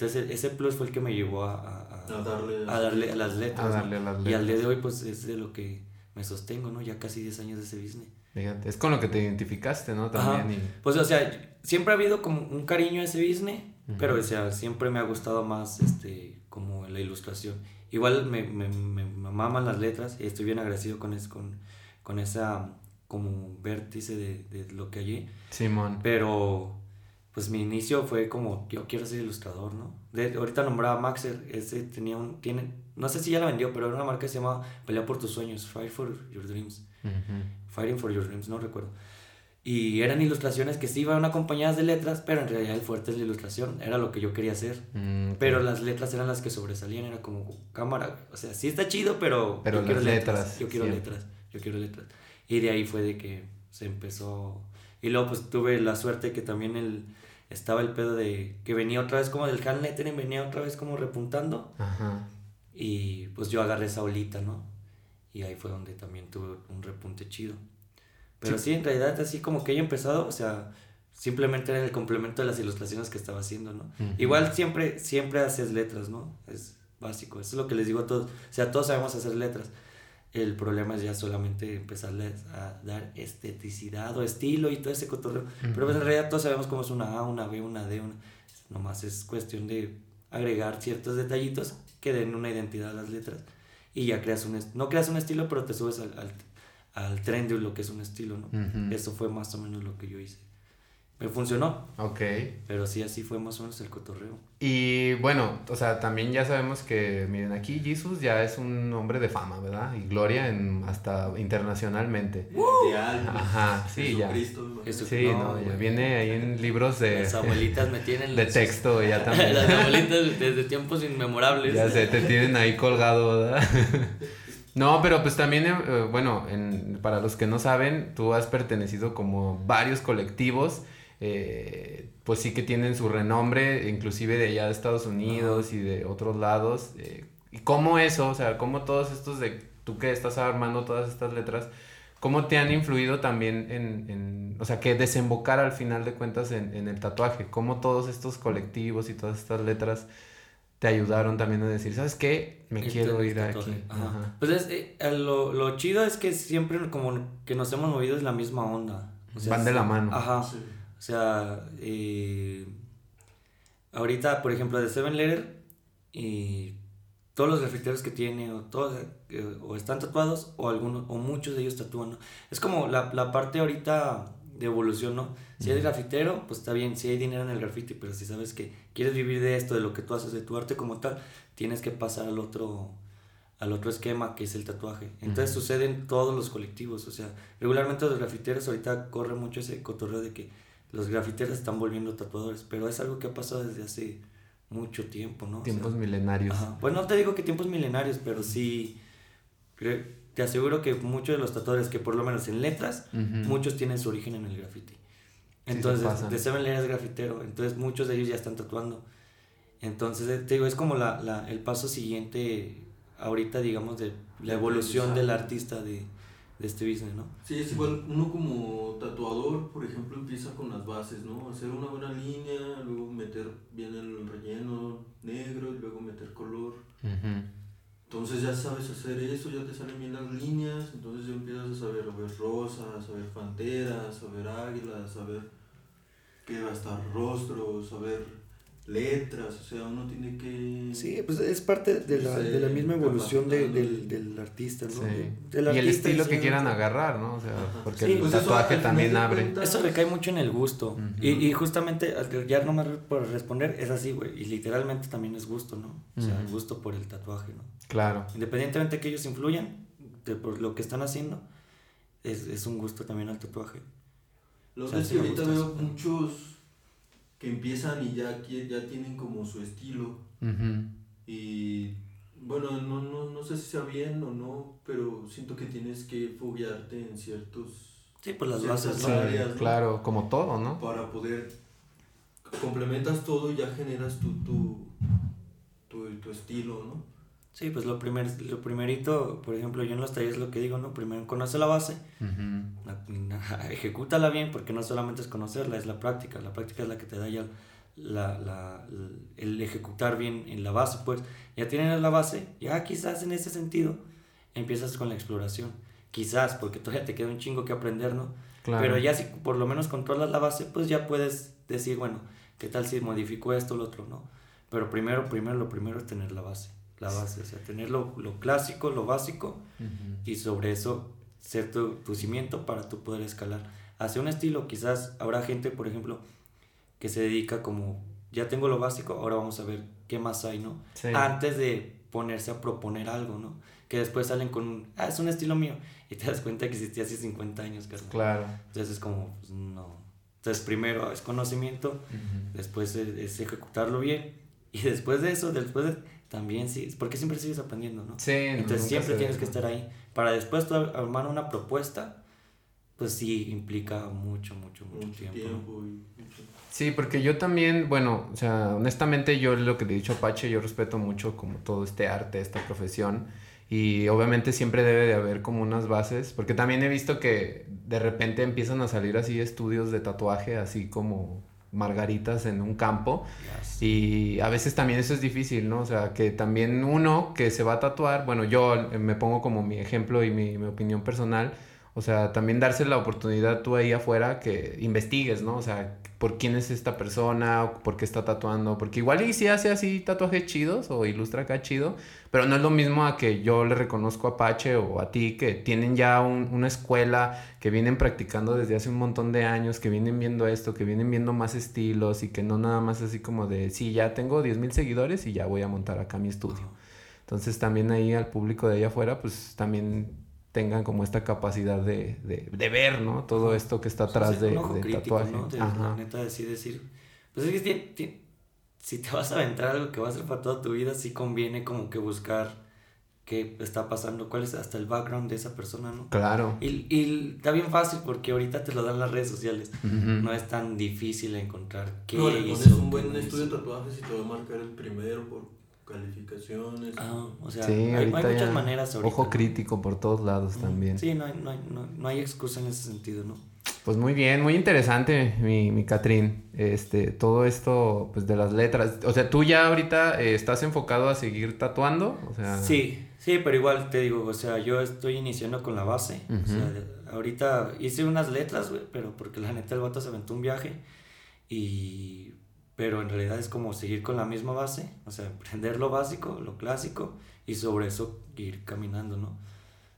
Entonces e- ese plus fue el que me llevó a, a- a- A darle- a darle a las letras. A ¿no? darle a las Y al día letras. de hoy pues es de lo que me sostengo, ¿no? Ya casi 10 años de ese business. Fíjate, es con lo que te identificaste, ¿no? También. y- Pues, o sea, siempre ha habido como un cariño a ese business, pero, o sea, siempre me ha gustado más, este, como la ilustración. Igual me, me, me, me maman las letras y estoy bien agradecido con, es, con, con esa, como, vértice de, de lo que allí. Simón. Pero, pues, mi inicio fue como, yo quiero ser ilustrador, ¿no? De, ahorita nombraba Maxer, ese tenía un, tiene, no sé si ya la vendió, pero era una marca que se llamaba Pelea por tus sueños, Fight for your dreams. Ujú. Fighting for Your Dreams, no recuerdo. Y eran ilustraciones que sí iban acompañadas de letras, pero en realidad el fuerte es la ilustración, era lo que yo quería hacer. Mm. Pero las letras eran las que sobresalían, era como cámara, o sea, sí está chido, pero, Pero yo quiero las letras, yo quiero siempre. letras, yo quiero letras. Y de ahí fue de que se empezó, y luego pues tuve la suerte que también el, estaba el pedo de que venía otra vez como del hand lettering, venía otra vez como repuntando, Ajá. y pues yo agarré esa olita, ¿no? Y ahí fue donde también tuve un repunte chido. Pero sí, en realidad así como que haya empezado, o sea, simplemente era el complemento de las ilustraciones que estaba haciendo, ¿no? Igual siempre, siempre haces letras, ¿no? Es básico, eso es lo que les digo a todos. O sea, todos sabemos hacer letras. El problema es ya solamente empezarles a dar esteticidad o estilo y todo ese cotorreo. Pero pues en realidad todos sabemos cómo es una A, una B, una D, una... Nomás es cuestión de agregar ciertos detallitos que den una identidad a las letras y ya creas un... No creas un estilo, pero te subes al, al, al tren de lo que es un estilo, ¿no? Eso fue más o menos lo que yo hice. Me funcionó, Ok. pero sí, así fue más o menos el cotorreo. Y bueno, o sea, también ya sabemos que, miren, aquí Jesus ya es un hombre de fama, ¿verdad? Y gloria en, hasta internacionalmente. Mundial. Ajá, sí, ya. Jesucristo. Eso- Sí, No, no, ya viene ahí en libros de, Las abuelitas me tienen... de texto ya también. Las abuelitas desde tiempos inmemorables. Ya sé, te tienen ahí colgado, ¿verdad? No, pero pues también, eh, bueno, en- para los que no saben, tú has pertenecido como varios colectivos, eh, pues sí que tienen su renombre, inclusive de allá de Estados Unidos y de otros lados. eh, y cómo eso, o sea, cómo todos estos de tú que estás armando todas estas letras, cómo te han influido también en, en o sea, que desembocar al final de cuentas en, en el tatuaje, cómo todos estos colectivos y todas estas letras te ayudaron también a decir, ¿sabes qué? Me Este, quiero ir tatuaje. aquí. Ajá. Ajá. Pues es, eh, eh, lo, lo chido es que siempre como que nos hemos movido en la misma onda. O sea, Van de la mano. Ajá. Sí. O sea, eh, ahorita, por ejemplo, de Seven Letter, y todos los grafiteros que tiene, o todos, eh, o están tatuados, o algunos, o muchos de ellos tatúan, ¿no? Es como la, la parte ahorita de evolución, ¿no? Si eres grafitero, pues está bien, si hay dinero en el graffiti, pero si sabes que quieres vivir de esto, de lo que tú haces, de tu arte como tal, tienes que pasar al otro al otro esquema que es el tatuaje. Entonces Ujú. sucede en todos los colectivos, o sea, regularmente los grafiteros ahorita corre mucho ese cotorreo de que los grafiteros están volviendo tatuadores, pero es algo que ha pasado desde hace mucho tiempo, ¿no? O sea, Tiempos milenarios. Ajá. Pues no te digo que tiempos milenarios, pero sí te aseguro que muchos de los tatuadores que por lo menos en letras, muchos tienen su origen en el graffiti. Entonces, de Seven Layers es grafitero, entonces muchos de ellos ya están tatuando. Entonces, eh, te digo, es como la, la- el paso siguiente ahorita, digamos, de la evolución del artista de, de este business, ¿no? Sí, es igual, uno como tatuador, por ejemplo, empieza con las bases, ¿no? Hacer una buena línea, luego meter bien el relleno negro y luego meter color. Entonces ya sabes hacer eso, ya te salen bien las líneas, entonces ya empiezas a saber a ver rosas, a ver panteras, a ver águilas, a ver que hasta rostros, a ver letras, o sea, uno tiene que... Sí, pues es parte de la, de la misma evolución de- del, del artista, ¿no? Sí. De- del y el estilo que quieran agarrar, ¿no? O sea, porque Sí, el Pues tatuaje también abre. cuentas- Eso recae mucho en el gusto. Y, y justamente, al- ya nomás por responder, es así, güey. Y literalmente también es gusto, ¿no? O sea, el gusto por el tatuaje, ¿no? Claro. Independientemente de que ellos influyan de por lo que están haciendo, es, es un gusto también al tatuaje. Lo O que sea, que ahorita veo muchos que empiezan y ya, ya tienen como su estilo. Y bueno, no, no, no sé si sea bien o no, pero siento que tienes que foguearte en ciertos... Sí, pues las bases, áreas, ¿no? claro, como todo, ¿no? Para poder... Complementas todo y ya generas tu, tu, tu, tu estilo, ¿no? Sí, pues lo, primer, lo primerito, por ejemplo, yo en los talleres lo que digo, ¿no? Primero conoce la base, Ujú. la- ejecútala bien, porque no solamente es conocerla, es la práctica. La práctica es la que te da ya la, la- el ejecutar bien en la base, pues. Ya tienes la base, ya quizás en ese sentido empiezas con la exploración. Quizás, porque todavía te queda un chingo que aprender, ¿no? Claro. Pero ya si por lo menos controlas la base, pues ya puedes decir, bueno, ¿qué tal si modifico esto o lo otro, no? Pero primero, primero, lo primero es tener la base. La base, o sea, tener lo, lo clásico, lo básico, Ujú. y sobre eso ser tu, tu cimiento para tú poder escalar. Hacia un estilo, quizás habrá gente, por ejemplo, que se dedica como, ya tengo lo básico, ahora vamos a ver qué más hay, ¿no? Sí. Antes de ponerse a proponer algo, ¿no? Que después salen con un, ah, es un estilo mío, y te das cuenta que existía hace 50 años, carnal. Claro. Entonces es como, pues, no. Entonces primero es conocimiento, Ujú. después es, es ejecutarlo bien, y después de eso, después de, también sí, porque siempre sigues aprendiendo, ¿no? Sí, Entonces siempre tienes que estar ahí. Para después tú armar una propuesta, pues sí implica mucho, mucho, mucho, Mucho tiempo. tiempo. ¿no? y mucho- Sí, porque yo también, bueno, o sea, honestamente yo lo que le he dicho a Apache, yo respeto mucho como todo este arte, esta profesión. Y obviamente siempre debe de haber como unas bases, porque también he visto que de repente empiezan a salir así estudios de tatuaje, así como margaritas en un campo. Y a veces también eso es difícil, ¿no? O sea, que también uno que se va a tatuar, bueno, yo eh, me pongo como mi ejemplo y mi, mi opinión personal, o sea, también darse la oportunidad tú ahí afuera que investigues, ¿no? O sea, por quién es esta persona, o por qué está tatuando, porque igual y si hace así tatuajes chidos o ilustra acá chido, pero no es lo mismo a que yo le reconozco a Apache o a ti que tienen ya un- una escuela, que vienen practicando desde hace un montón de años, que vienen viendo esto, que vienen viendo más estilos y que no nada más así como de, sí, ya tengo 10 mil seguidores y ya voy a montar acá mi estudio. Entonces también ahí al público de allá afuera, pues también tengan como esta capacidad de, de, de ver, ¿no? Todo esto que está atrás Sí, de, un ojo crítico, tatuaje. ¿no? De, Ajá. la neta, decir, decir. Pues es que si te vas a aventar algo que va a ser para toda tu vida, sí conviene como que buscar qué está pasando, cuál es hasta el background de esa persona, ¿no? Claro. Y, y está bien fácil porque ahorita te lo dan las redes sociales. No es tan difícil encontrar qué No, le pones un buen estudio de tatuajes y te va a marcar el primero por calificaciones. Ah, o sea, Sí, hay, hay ahorita muchas maneras ahorita. Ojo ¿no? crítico por todos lados Mm, también. Sí, no hay, no, hay, no, no hay excusa en ese sentido, ¿no? Pues muy bien, muy interesante, mi, mi Catrín. Este, todo esto, pues de las letras. O sea, tú ya ahorita eh, estás enfocado a seguir tatuando. O sea, Sí, sí, pero igual te digo, o sea, yo estoy iniciando con la base. O sea, Ujú. de- ahorita hice unas letras, güey, pero porque la neta el vato se aventó un viaje. Y. Pero en realidad es como seguir con la misma base, o sea, aprender lo básico, lo clásico, y sobre eso ir caminando, ¿no?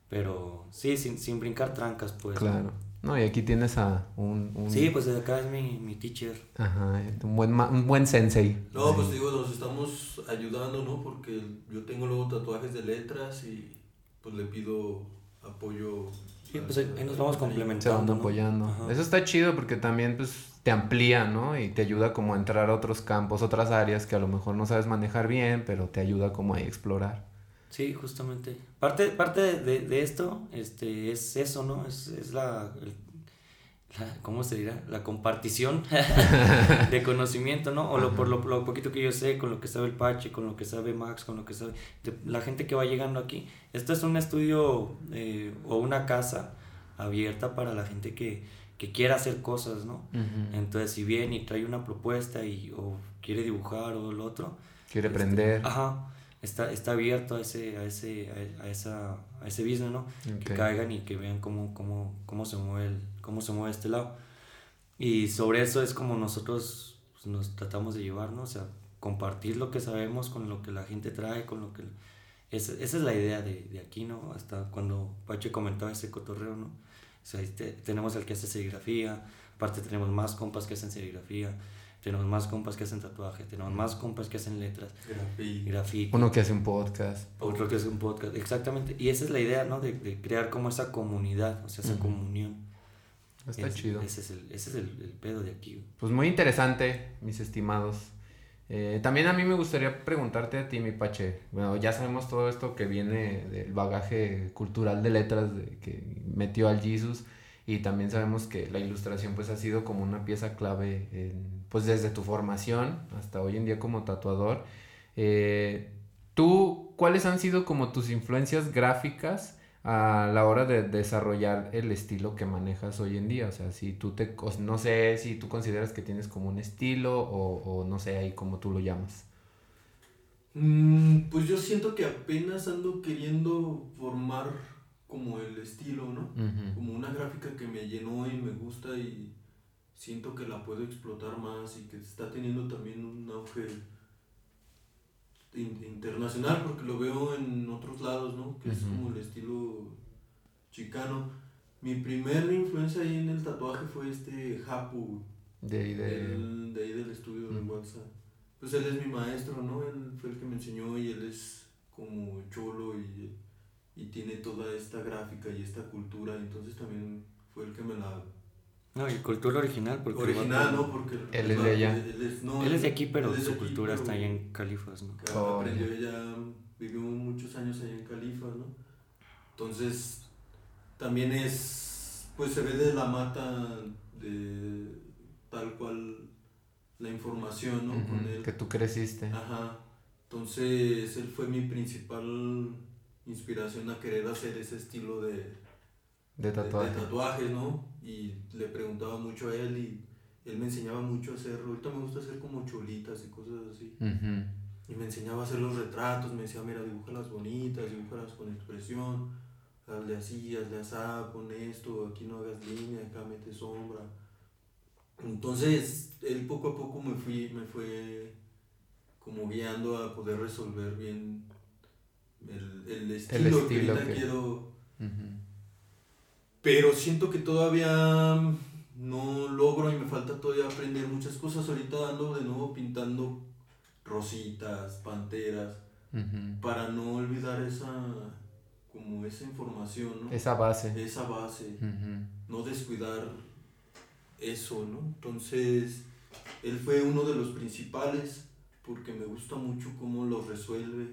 Pero sí, sin, sin brincar trancas, pues. ¿no? Claro. No, y aquí tienes a un. un- Sí, pues de acá es mi, mi teacher. Ajá, un buen, un buen sensei. No, pues digo, nos estamos ayudando, ¿no? Porque yo tengo luego tatuajes de letras y pues le pido apoyo. Sí, pues ahí- ahí nos vamos a- Se complementando. van ¿no? apoyando. Ajá. Eso está chido porque también pues te amplía, ¿no? Y te ayuda como a entrar a otros campos, otras áreas que a lo mejor no sabes manejar bien, pero te ayuda como a explorar. Sí, justamente. Parte, parte de, de esto este, es eso, ¿no? Es, es la, el- la- ¿Cómo se dirá? La compartición de conocimiento, ¿no? O lo, por lo, lo poquito que yo sé, con lo que sabe el Pache, con lo que sabe Max, con lo que sabe de- la gente que va llegando aquí. Esto es un estudio eh, o una casa abierta para la gente que, que quiera hacer cosas, ¿no? Entonces, si viene y trae una propuesta y, o quiere dibujar o lo otro, Quiere este, aprender. Ajá. Está, está abierto a ese, a ese, a, a esa, a ese business, ¿no? Que Ok. caigan y que vean cómo, cómo, cómo se mueve el, cómo se mueve este lado. Y sobre eso es como nosotros pues, nos tratamos de llevar, ¿no? O sea, compartir lo que sabemos con lo que la gente trae, con lo que... Esa, esa es la idea de, de aquí, ¿no? Hasta cuando Pache comentaba ese cotorreo, ¿no? O sea, este- tenemos el que hace serigrafía, aparte tenemos más compas que hacen serigrafía, tenemos más compas que hacen tatuaje, tenemos más compas que hacen letras, grafiti, Uno que hace un podcast. otro que hace un podcast, exactamente. Y esa es la idea, ¿no? De, de crear como esa comunidad, o sea, esa Ujú. comunión. Está Es- chido. Ese es el, ese es el, el pedo de aquí. Pues muy interesante, mis estimados. Eh, también a mí me gustaría preguntarte a ti, mi Pache. Bueno, ya sabemos todo esto que viene del bagaje cultural de letras que metió al Jesus. Y también sabemos que la ilustración pues ha sido como una pieza clave pues desde tu formación hasta hoy en día como tatuador. Eh, ¿Tú cuáles han sido como tus influencias gráficas a la hora de desarrollar el estilo que manejas hoy en día? O sea, si tú te, no sé si tú consideras que tienes como un estilo o, o no sé ahí cómo tú lo llamas. Mm, pues yo siento que apenas ando queriendo formar como el estilo, ¿no? Como una gráfica que me llenó y me gusta y siento que la puedo explotar más y que está teniendo también un auge internacional porque lo veo en otros lados, ¿no? Que es como el estilo chicano. Mi primer influencia ahí en el tatuaje fue este Hapu, De ahí de... el- de ahí del estudio de. WhatsApp. Pues él es mi maestro, ¿no? Él fue el que me enseñó y él es como cholo y, y tiene toda esta gráfica y esta cultura, entonces también fue el que me la... No, y cultura original, porque... el Original, ¿no? Porque... Él es de allá. Él es, no, Él es de aquí, pero su aquí, cultura está allá en Califas, ¿no? Oh, aprendió ella, vivió muchos años allá en Califas, ¿no? Entonces, también es, pues se ve de la mata de tal cual la información, ¿no? Con Ujú, él. que tú creciste. Ajá. Entonces, él fue mi principal inspiración a querer hacer ese estilo de, De de- de tatuaje. tatuajes, ¿no? Y le preguntaba mucho a él y él me enseñaba mucho a hacer, ahorita me gusta hacer como cholitas y cosas así. Y me enseñaba a hacer los retratos, me decía, mira, dibújalas bonitas, dibújalas con expresión, hazle así, hazle así, pon esto, aquí no hagas línea, acá mete sombra. Entonces, él poco a poco me, fui, me fue como guiando a poder resolver bien el, el estilo, que estilo ahorita que- quiero. Pero siento que todavía no logro y me falta todavía aprender muchas cosas. Ahorita ando de nuevo pintando rositas, panteras, para no olvidar esa, como esa información, ¿no? Esa base. Esa base, no descuidar eso, ¿no? Entonces, él fue uno de los principales porque me gusta mucho cómo lo resuelve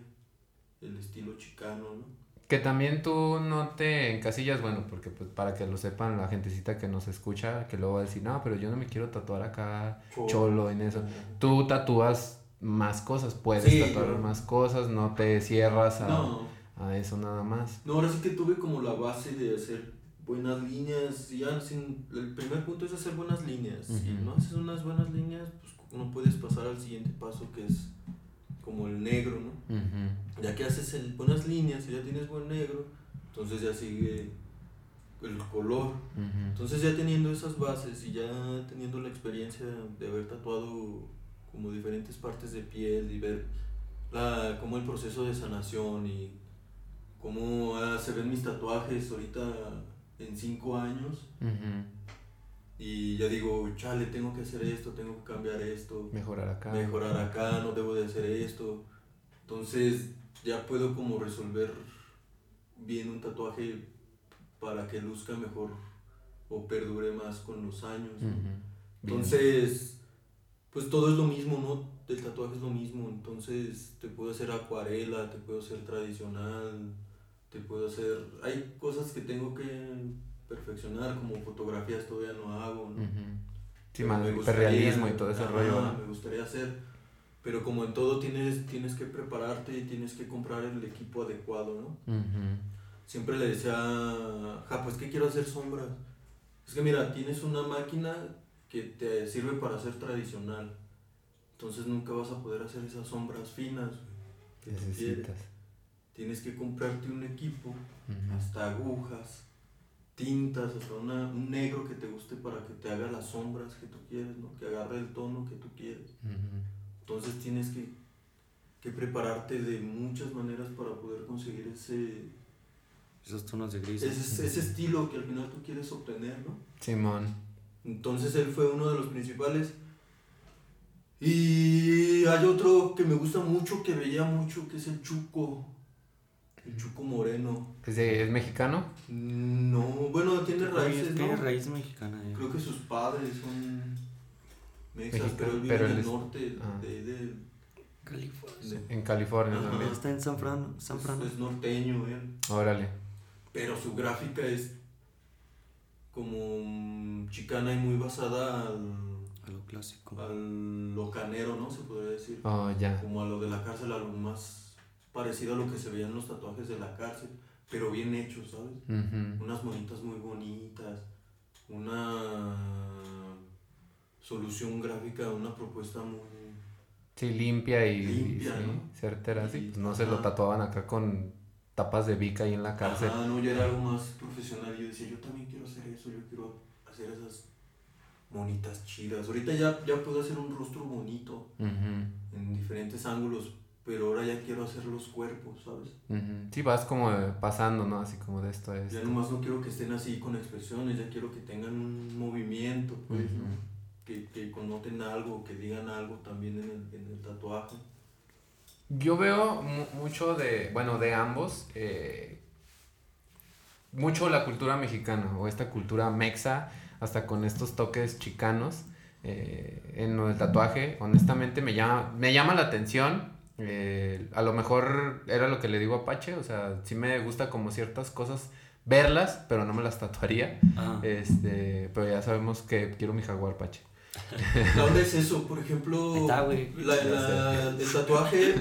el estilo chicano, ¿no? Que también tú no te encasillas, bueno, porque pues para que lo sepan la gentecita que nos escucha, que luego va a decir, no, pero yo no me quiero tatuar acá cholo en eso. Tú tatúas más cosas, puedes Sí, tatuar más cosas, no te cierras a, No, a eso nada más. no, ahora sí que tuve como la base de hacer buenas líneas. Ya sin, el primer punto es hacer buenas líneas. Si no haces unas buenas líneas, pues no puedes pasar al siguiente paso que es como el negro, ¿no? Ya que haces el, buenas líneas y ya tienes buen negro, entonces ya sigue el color. Entonces ya teniendo esas bases y ya teniendo la experiencia de haber tatuado como diferentes partes de piel y ver la, cómo el proceso de sanación y cómo ah, se ven mis tatuajes ahorita en cinco años. Y ya digo, chale, tengo que hacer esto, tengo que cambiar esto, Mejorar acá. mejorar acá, no debo de hacer esto. Entonces ya puedo como resolver bien un tatuaje para que luzca mejor o perdure más con los años. Ujú. Bien. Entonces, pues todo es lo mismo, ¿no? El tatuaje es lo mismo. Entonces, te puedo hacer acuarela, te puedo hacer tradicional, te puedo hacer... Hay cosas que tengo que perfeccionar, como fotografías todavía no hago, ¿no? Sí, más me hiperrealismo gustaría- y todo ese ajá, rollo. Me gustaría hacer, pero como en todo tienes, tienes que prepararte y tienes que comprar el equipo adecuado, ¿no? Siempre le decía, ja, pues que quiero hacer sombras. Es que mira, tienes una máquina que te sirve para hacer tradicional. Entonces nunca vas a poder hacer esas sombras finas que. Necesitas. Tienes que comprarte un equipo, hasta agujas, tintas, hasta una- un negro que te guste para que te haga las sombras que tú quieres, ¿no? Que agarre el tono que tú quieres. Entonces tienes que, que prepararte de muchas maneras para poder conseguir ese, Esos tonos de gris. ese, ese estilo que al final tú quieres obtener, ¿no? Simón. Entonces él fue uno de los principales. Y hay otro que me gusta mucho, que veía mucho, que es el Chuco. El Chuco Moreno. ¿Es, de- es mexicano? No, bueno, tiene raíces, tiene ¿no? raíz mexicana. eh. Creo que sus padres son mexas, pero él vive pero en el es- norte ah. de, de- California. de- En California Ajá. también. Está en San Fran. San es, Fran. es norteño él. Órale. Pero su gráfica es como chicana y muy basada al, A lo clásico. al lo canero, ¿no? Se podría decir. Oh, ya. Como a lo de la cárcel, a lo más parecido a lo que se veía en los tatuajes de la cárcel, pero bien hechos, ¿sabes? Ujú. Unas monitas muy bonitas, una solución gráfica, una propuesta muy... Sí, limpia y, Limpia, sí, ¿no? certera. Sí, Y- pues no se lo ajá. tatuaban acá con tapas de bica ahí en la cárcel. Ajá, no, ya era algo más profesional. y Yo decía, yo también quiero hacer eso, yo quiero hacer esas monitas chidas. Ahorita ya, ya puedo hacer un rostro bonito Ujú, en diferentes ángulos, pero ahora ya quiero hacer los cuerpos, ¿sabes? Sí, vas como pasando, ¿no? Así como de esto a Ya esto. nomás no quiero que estén así con expresiones, ya quiero que tengan un movimiento, pues, ¿no? Que, que connoten algo, que digan algo también en el, en el tatuaje. Yo veo mu- mucho de, bueno, de ambos, eh, mucho la cultura mexicana o esta cultura mexa, hasta con estos toques chicanos eh, en lo del tatuaje. Honestamente me llama, me llama la atención. Eh, a lo mejor era lo que le digo a Pache, o sea, sí me gusta como ciertas cosas verlas, pero no me las tatuaría. Ah, Este, pero ya sabemos que quiero mi jaguar Pache. Onda es eso, por ejemplo, Ahí está, güey. la- la- el tatuaje,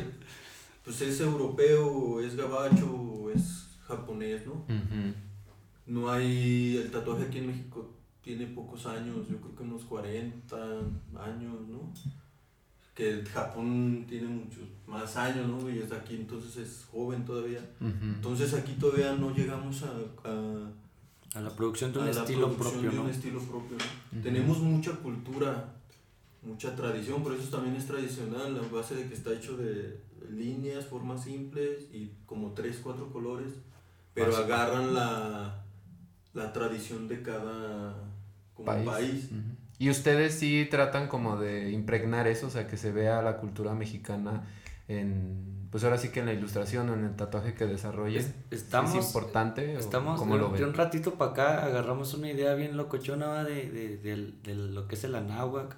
pues es europeo, es gabacho, es japonés, ¿no? No hay, el tatuaje aquí en México tiene pocos años, yo creo que unos 40 años, ¿no? Que Japón tiene muchos más años, ¿no? Y es de aquí, entonces es joven todavía. Entonces aquí todavía no llegamos a, a, a la producción de un estilo producción propio, de ¿no? un estilo propio, ¿no? Ujú. Tenemos mucha cultura, mucha tradición, por eso también es tradicional, la base de que está hecho de líneas, formas simples y como tres, cuatro colores, pero Básico. agarran la, la tradición de cada como país. Y ustedes sí tratan como de impregnar eso, o sea, que se vea la cultura mexicana en, pues ahora sí que en la ilustración o en el tatuaje que desarrollen. Es- estamos, ¿Es importante? Estamos ¿Cómo de, lo de un ratito para acá, agarramos una idea bien locochona de, de, de- lo que es el anáhuac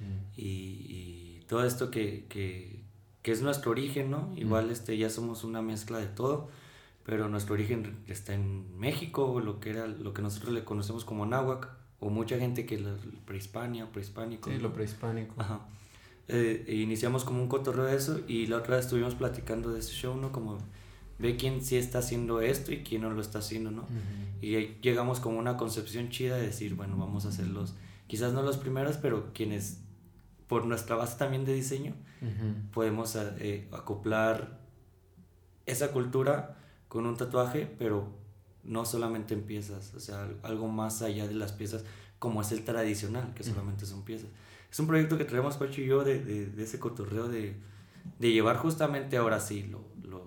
Mm. y, y todo esto que, que, que es nuestro origen, ¿no? Igual este, ya somos una mezcla de todo, pero nuestro origen está en México, lo que era lo que nosotros le conocemos como náhuac, o mucha gente que la prehispania, prehispánico. Sí, lo prehispánico. Ajá. eh, e iniciamos como un cotorreo de eso y la otra vez estuvimos platicando de ese show, ¿no? Como ve quién sí está haciendo esto y quién no lo está haciendo, ¿no? Y ahí llegamos como una concepción chida de decir, bueno, vamos a hacer los, quizás no los primeros, pero quienes por nuestra base también de diseño podemos eh, acoplar esa cultura con un tatuaje, pero no solamente en piezas, o sea, algo más allá de las piezas, como es el tradicional, que solamente son piezas. Es un proyecto que traemos Pacho y yo de, de, de ese cotorreo de, de, llevar justamente ahora sí lo, lo,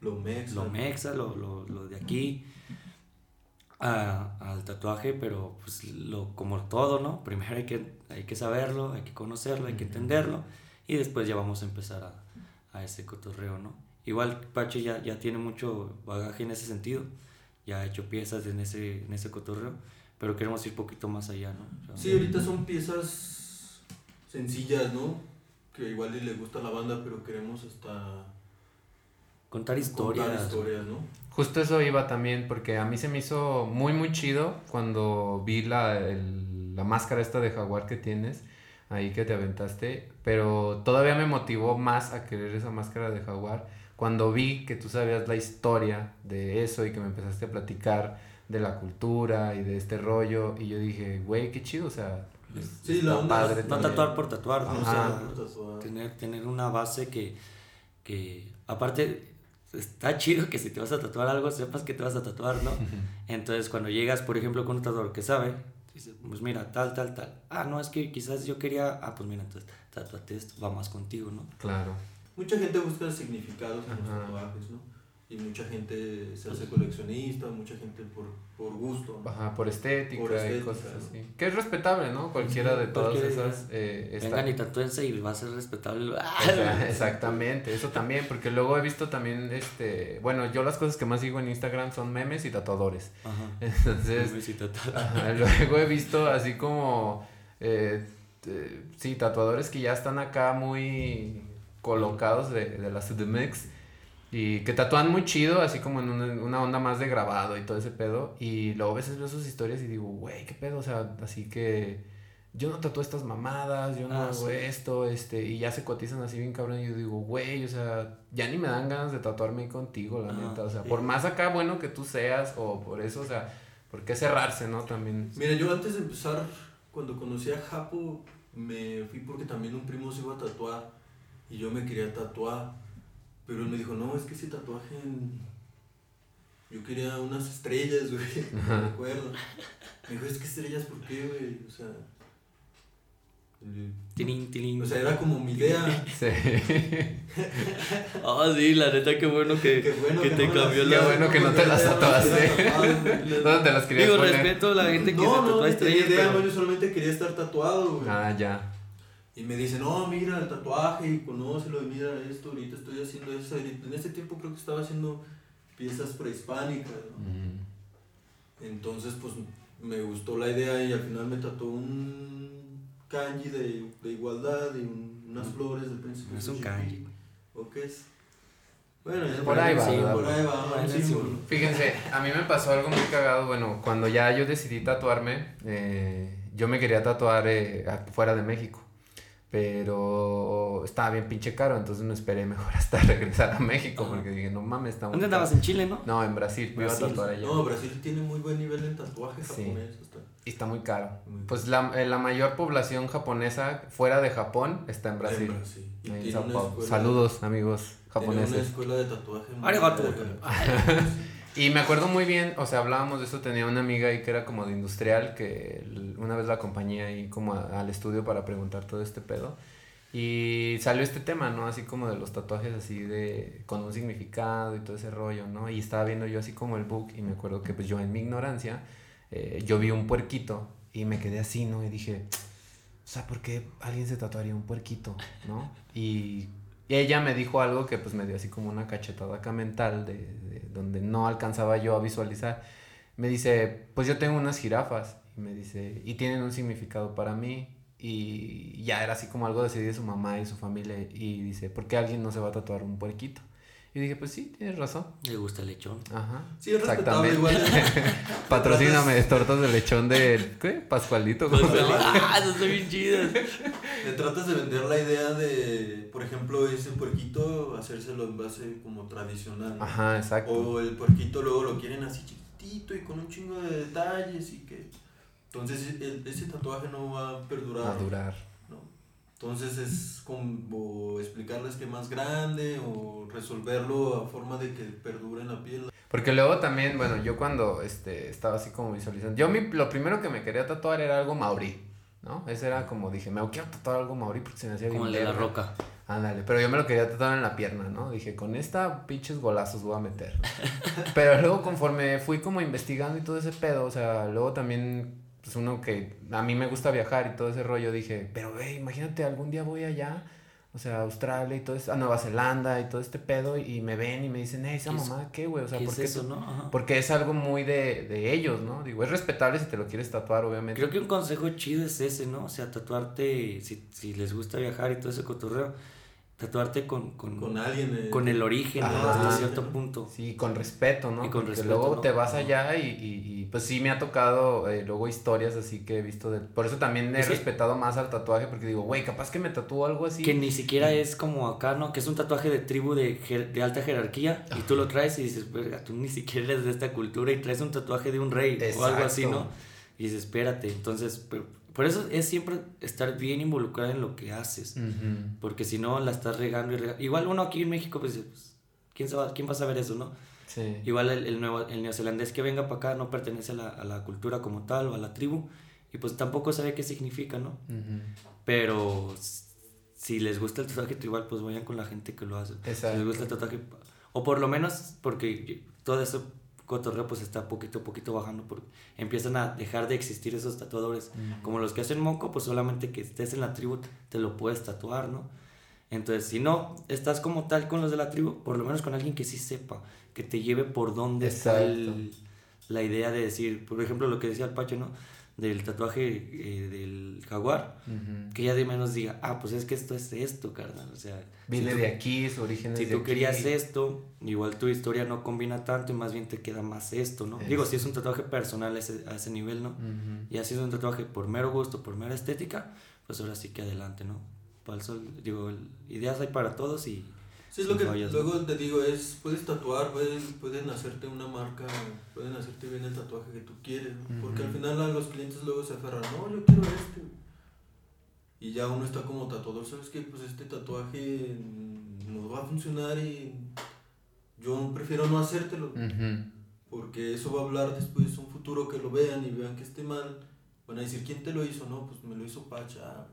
Lo mexa. lo mexa, lo, lo, lo de aquí a- al tatuaje, pero pues lo, como todo, ¿no? Primero hay que, hay que saberlo, hay que conocerlo, hay que entenderlo y después ya vamos a empezar a, a ese cotorreo, ¿no? Igual Pacho ya, ya tiene mucho bagaje en ese sentido, ya ha hecho piezas en ese, en ese cotorreo, pero queremos ir un poquito más allá, ¿no? O sea, Sí, ahorita son piezas sencillas, ¿no? Que igual y le gusta a la banda, pero queremos hasta Contar historias. contar historias, ¿no? Justo eso iba también, porque a mí se me hizo muy, muy chido cuando vi la, el- la máscara esta de jaguar que tienes, ahí que te aventaste, pero todavía me motivó más a querer esa máscara de jaguar cuando vi que tú sabías la historia de eso y que me empezaste a platicar de la cultura y de este rollo, y yo dije, güey, qué chido, o sea, Sí, está padre No tatuar por tatuar, ¿no? O sea, tener, tener una base que, que, aparte, está chido que si te vas a tatuar algo, sepas que te vas a tatuar, ¿no? Entonces, cuando llegas, por ejemplo, con un tatuador que sabe, dices, pues mira, tal, tal, tal. Ah, no, es que quizás yo quería, ah, pues mira, entonces, tatuate esto, va más contigo, ¿no? Claro. Mucha gente busca significados en los tatuajes, ¿no? Y mucha gente se hace coleccionista, mucha gente por, por gusto. ¿no? Ajá, por estética, Por y cosas ¿no? así. Que es respetable, ¿no? Cualquiera de todas Cualquiera esas eh, está- Vengan y tatúense y va a ser respetable. Exa- Exactamente, eso también, porque luego he visto también, este, bueno, yo las cosas que más sigo en Instagram son memes y tatuadores. Ajá. Entonces, Memes y ajá, luego he visto así como, eh, eh, sí, tatuadores que ya están acá muy colocados de, de la CDMX y que tatúan muy chido, así como en una, una onda más de grabado y todo ese pedo. Y luego a veces veo sus historias y digo, güey, qué pedo, o sea, así que yo no tatúo estas mamadas, yo no Ah, hago sí. esto, este, y ya se cotizan así bien cabrón. Y yo digo, güey, o sea, ya ni me dan ganas de tatuarme contigo, la Ajá, neta. O sea, sí. por más acá bueno que tú seas, o por eso, o sea, ¿por qué cerrarse, no? También. Mira, yo antes de empezar, cuando conocí a Japo, me fui porque también un primo se iba a tatuar y yo me quería tatuar. Pero él me dijo, no, es que ese tatuaje. en- Yo quería unas estrellas, güey. Me acuerdo. Me dijo, es que estrellas, ¿por qué, güey? O sea. Tilín, tilín. O sea, era como mi idea. Sí. Ah, sí, la neta, qué bueno que, Qué bueno que que te no cambió la... Qué bueno que no te las tatuaste. ¿Dónde te las querías Digo, poner? respeto a la gente que se No, tatúa no, no estrellas, idea, pero- no, yo solamente quería estar tatuado, güey. Ah, ya. Y me dice, no, mira el tatuaje y conócelo y mira esto, ahorita estoy haciendo eso. ahorita- En ese tiempo creo que estaba haciendo piezas prehispánicas, ¿no? Mm. Entonces, pues me gustó la idea y al final me tatuó un kanji de, de igualdad y un- unas flores del príncipe. Es un kanji. ¿O qué es? Bueno, Por ahí va, sí, ¿verdad? por ahí va, Por ahí un va el símbolo. símbolo. Fíjense, a mí me pasó algo muy cagado. Bueno, cuando ya yo decidí tatuarme, eh, yo me quería tatuar eh, fuera de México. Pero estaba bien pinche caro, entonces me esperé mejor hasta regresar a México. Ajá. Porque dije, no mames, está muy ¿Dónde caro". andabas? ¿En Chile, no? No, en Brasil, me iba a tatuar allá. No, Brasil tiene muy buen nivel en tatuaje Sí. japonés. hasta. Y está muy caro. Muy Pues la, eh, la mayor población japonesa fuera de Japón está en Brasil. En Brasil. Y Ahí en Sao Saludos, amigos tiene una japoneses. escuela de tatuaje. muy. Y me acuerdo muy bien, o sea, hablábamos de eso, tenía una amiga ahí que era como de industrial, que una vez la acompañé ahí como al estudio para preguntar todo este pedo. Y salió este tema, ¿no? Así como de los tatuajes así de, con un significado y todo ese rollo, ¿no? Y estaba viendo yo así como el book y me acuerdo que pues yo en mi ignorancia, eh, yo vi un puerquito y me quedé así, ¿no? Y dije, o sea, ¿por qué alguien se tatuaría un puerquito, ¿no? Y ella me dijo algo que pues me dio así como una cachetada acá mental de, de donde no alcanzaba yo a visualizar. Me dice, pues yo tengo unas jirafas y me dice, y tienen un significado para mí y ya era así como algo así de su mamá y su familia y dice, ¿por qué alguien no se va a tatuar un puerquito? Y dije, pues sí, tienes razón. Le gusta el lechón. Ajá. Sí, es respetable igual. Patrocíname tortas de lechón de, ¿qué? Pascualito. ¿cómo se llama? ah, eso está bien chido. Le tratas de vender la idea de, por ejemplo, ese puerquito, hacérselo en base como tradicional. ¿no? Ajá, exacto. O el puerquito luego lo quieren así chiquitito y con un chingo de detalles y que... Entonces el- ese tatuaje no va a perdurar. A durar. Entonces es como explicarles que más grande o resolverlo a forma de que perdure en la piel. Porque luego también, bueno, yo cuando este, estaba así como visualizando, yo mi, lo primero que me quería tatuar era algo maorí, ¿no? Ese era como dije, me quiero tatuar algo maorí porque se me hacía Como bien de la verga". roca. Ándale, pero yo me lo quería tatuar en la pierna, ¿no? Dije, con esta pinches golazos voy a meter. pero luego conforme fui como investigando y todo ese pedo, o sea, luego también, pues uno que a mí me gusta viajar y todo ese rollo, dije, pero ve, imagínate, algún día voy allá, o sea, a Australia y todo eso, a Nueva Zelanda y todo este pedo, y, me ven y me dicen, hey, esa ¿Qué es- mamá, ¿qué, güey? O sea, ¿Qué ¿por es qué eso, tú- no? Ajá. Porque es algo muy de, de ellos, ¿no? Digo, es respetable si te lo quieres tatuar, obviamente. Creo que un consejo chido es ese, ¿no? O sea, tatuarte, si, si les gusta viajar y todo ese cotorreo, tatuarte con, con, Con alguien. eh, con el origen, ¿no? Hasta cierto punto. Sí, con respeto, ¿no? Y con Porque respeto, luego ¿no? te vas allá y, y, y, pues sí me ha tocado eh, luego historias así que he visto de... Por eso también he Es que- respetado más al tatuaje porque digo, güey, capaz que me tatúo algo así. Que ni siquiera es como acá, ¿no? Que es un tatuaje de tribu de, jer- de alta jerarquía y tú lo traes y dices, verga, tú ni siquiera eres de esta cultura y traes un tatuaje de un rey o algo así. ¿no? Y dices, espérate. Entonces, por, por eso es siempre estar bien involucrado en lo que haces. Ujú. Porque si no, la estás regando y regando. Igual uno aquí en México, pues, pues, ¿quién, se va, ¿quién va a saber eso, no? Sí. Igual el, el, nuevo, el neozelandés que venga para acá no pertenece a la, a la cultura como tal o a la tribu y pues tampoco sabe qué significa, ¿no? Pero si les gusta el tatuaje tribal, pues vayan con la gente que lo hace. Si Exacto. les gusta el tatuaje, o por lo menos porque todo eso cotorreo pues está poquito a poquito bajando porque empiezan a dejar de existir esos tatuadores. Como los que hacen moco, pues solamente que estés en la tribu te lo puedes tatuar, ¿no? Entonces, si no estás como tal con los de la tribu, por lo menos con alguien que sí sepa, que te lleve por dónde está el- la idea de decir, por ejemplo, lo que decía el Pacho, ¿no? Del tatuaje eh, del jaguar, Ujú. que ya de menos diga, ah, pues es que esto es esto, carnal. O sea, Viene si tú- de aquí, su origen Si de tú aquí. querías esto, igual tu historia no combina tanto y más bien te queda más esto, ¿no? Es- Digo, si es un tatuaje personal ese, a ese nivel, ¿no? Ujú. Y así es un tatuaje por mero gusto, por mera estética, pues ahora sí que adelante, ¿no? Para el sol, digo, ideas hay para todos y... Sí, es lo que luego te digo, es, puedes tatuar, pueden, pueden hacerte una marca, pueden hacerte bien el tatuaje que tú quieres, ¿no? Porque al final a los clientes luego se aferran, no, yo quiero este. Y ya uno está como tatuador, ¿sabes qué? Pues este tatuaje no va a funcionar y yo prefiero no hacértelo. Porque eso va a hablar después un futuro que lo vean y vean que esté mal. Van a decir, ¿quién te lo hizo? No, pues me lo hizo Pacha.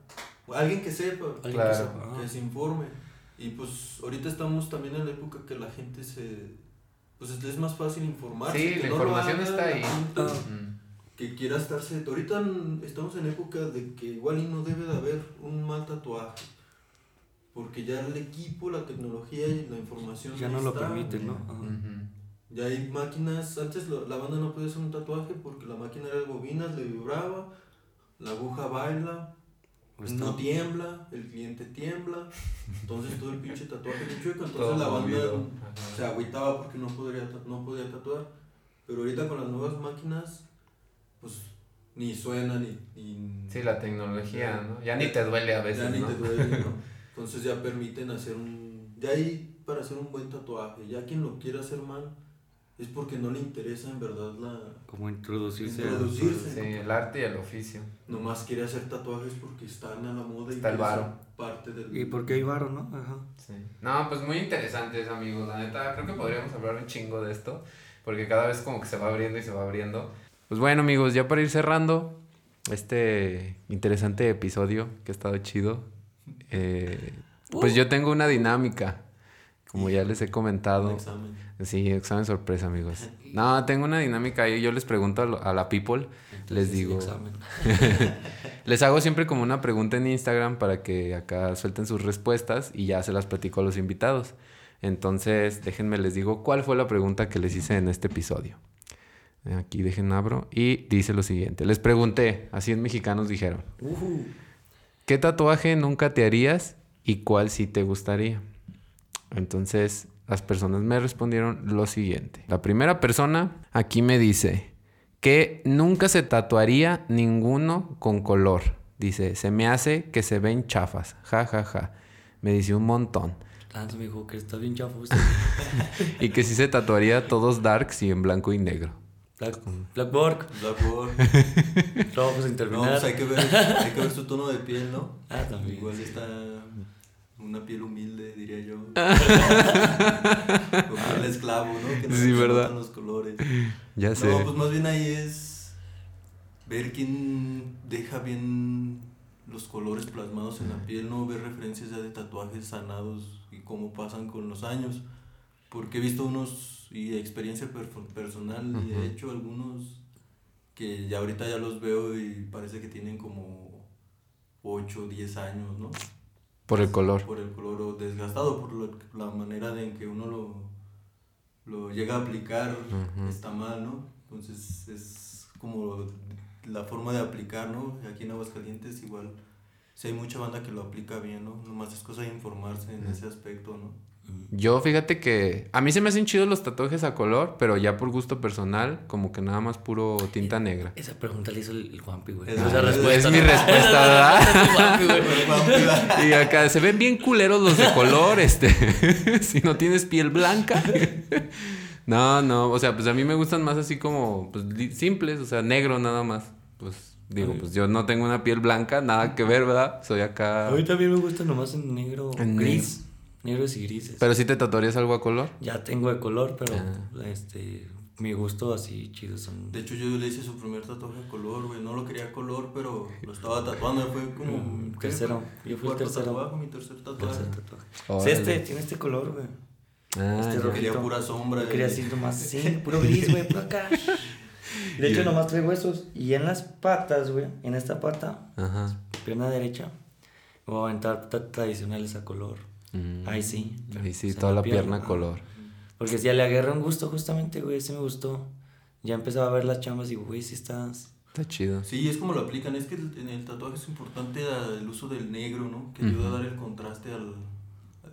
O alguien que sepa Alguien Claro. que sepa, que se informe. Y pues ahorita estamos también en la época que la gente se... Pues es más fácil informarse. Sí, que la no lo información haga está ahí. gente Ah. Que quiera estarse... Ahorita estamos en época de que igual y no debe de haber un mal tatuaje. Porque ya el equipo, la tecnología y la información... Ya no lo permiten, ¿no? Ajá. Ya hay máquinas, antes lo- la banda no podía hacer un tatuaje porque la máquina era de bobinas, le vibraba, la aguja baila, no no. tiembla, el cliente tiembla, entonces todo el pinche tatuaje le chueca, entonces Todo la banda se agüitaba porque no, podría, no podía tatuar. Pero ahorita con las nuevas máquinas, pues ni suena ni... ni Sí, la tecnología, ¿no? Ya ni te duele a veces, ya ni ¿no? te duele, ¿no? Entonces ya permiten hacer un... Ya hay para hacer un buen tatuaje, ya quien lo quiera hacer mal es porque no le interesa en verdad la... Como introducirse. Introducirse. Sí, el arte y el oficio. Nomás quiere hacer tatuajes porque están a la moda y Está el varo. ser parte del... Y porque hay varo, ¿no? Ajá. Sí. No, pues muy interesantes, amigos. La neta, creo que podríamos hablar un chingo de esto. Porque cada vez como que se va abriendo y se va abriendo. Pues bueno, amigos, ya para ir cerrando este interesante episodio que ha estado chido. eh, pues yo tengo una dinámica. Como ya les he comentado. examen. Sí, examen sorpresa, amigos. No, tengo una dinámica ahí. Yo les pregunto a, lo- a la people. Les digo. examen. Les hago siempre como una pregunta en Instagram para que acá suelten sus respuestas y ya se las platico a los invitados. Entonces, déjenme les digo cuál fue la pregunta que les hice en este episodio. Aquí dejen abro y dice lo siguiente. Les pregunté, así en mexicanos dijeron, Ujú. ¿qué tatuaje nunca te harías y cuál sí te gustaría? Entonces, las personas me respondieron lo siguiente. La primera persona aquí me dice que nunca se tatuaría ninguno con color. Dice, se me hace que se ven chafas. Ja, ja, ja. Me dice un montón. Lance me dijo que está bien chafo usted. Y que sí se tatuaría todos darks y en blanco y negro. Black, Blackboard, Blackboard. trabajos sin No, pues hay que, ver, hay que ver su tono de piel, ¿no? Ah, también. Igual está una piel humilde, diría yo. Con piel esclavo, ¿no? Que no Sí, se ¿verdad? los colores. Ya sé. No, pues más bien ahí es ver quién deja bien los colores plasmados en la piel, no ver referencias ya de tatuajes sanados y cómo pasan con los años. Porque he visto unos, y experiencia per- personal, y he hecho algunos que ya ahorita ya los veo y parece que tienen como 8 o 10 años, ¿no? Por el color. Por el color o desgastado, por lo- la manera de en que uno lo, lo llega a aplicar, está mal, ¿no? Entonces es como la forma de aplicar, ¿no? Aquí en Aguascalientes igual, si hay mucha banda que lo aplica bien, ¿no? Nomás es cosa de informarse en ese aspecto, ¿no? Yo fíjate que a mí se me hacen chidos los tatuajes a color, pero ya por gusto personal, como que nada más puro tinta negra. Esa pregunta la hizo el, Juanpi, güey. Es- Esa es mi respuesta, ¿verdad? Y acá se ven bien culeros los de color, este. si no tienes piel blanca. no, no, o sea, pues a mí me gustan más así como pues, simples, o sea, negro nada más. Pues digo, pues yo no tengo una piel blanca, nada que ver, ¿verdad? Soy acá. A mí también me gusta nomás en negro, En gris. Negros y grises. Pero si te tatuarías algo a color. Ya tengo de color, pero Ah. este mi gusto así chido son. De hecho yo le hice su primer tatuaje a color, güey, no lo quería a color, pero lo estaba tatuando, fue como... Mm, tercero. Mi Yo fui el cuarto tercero. tatuaje, mi tercer tatuaje. Tercer tatuaje. Órale. Sí, este, tiene este color, güey. Ah, Este rojo. Quería pura sombra. Yo quería así nomás, sí, puro gris, güey, puro acá. De hecho, nomás traigo esos. Y en las patas, güey, en esta pata, Ajá. pierna derecha, me voy a aventar ta- tradicionales a color. Mm. Ahí sí. Ahí sí, O sea, toda la pierna pierna. color. Porque si ya le agarré un gusto, justamente, güey, ese me gustó. Ya empezaba a ver las chambas y, digo, güey, si estás. Está chido. Sí, es como lo aplican, es que el- en el tatuaje es importante ah, el uso del negro, ¿no? Que ayuda a dar el contraste al,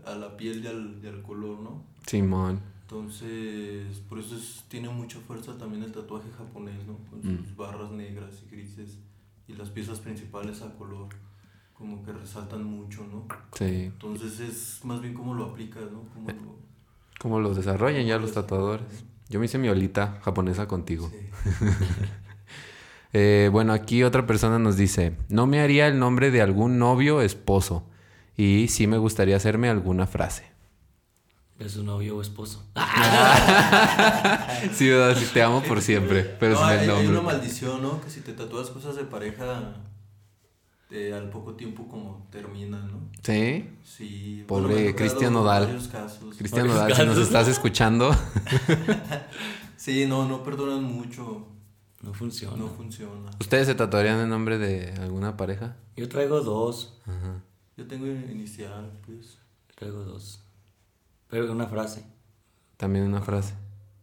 a la piel y al, y al color, ¿no? Simón. Entonces, por eso es- tiene mucha fuerza también el tatuaje japonés, ¿no? Con sus barras negras y grises y las piezas principales a color, como que resaltan mucho, ¿no? Sí. Entonces es más bien cómo lo aplicas, ¿no? Cómo lo... Como los desarrollan ya los tatuadores. Yo me hice mi olita japonesa contigo. Sí. Eh, bueno, aquí otra persona nos dice, no me haría el nombre de algún novio o esposo. Y sí me gustaría hacerme alguna frase. De su novio o esposo. Sí, ¿verdad? Sí, te amo por siempre, pero no, sin el hay una nombre. maldición, ¿no? Que si te tatúas cosas de pareja, eh, al poco tiempo como terminan, ¿no? Sí. Sí. Pobre bueno, Cristian Nodal. varios casos. Cristian Nodal, si nos estás escuchando. Sí, no, no perdonan mucho. No funciona. No funciona. ¿Ustedes se tatuarían el nombre de alguna pareja? Yo traigo dos. Ajá. Yo tengo inicial, pues. Traigo dos. Pero una frase. También una frase.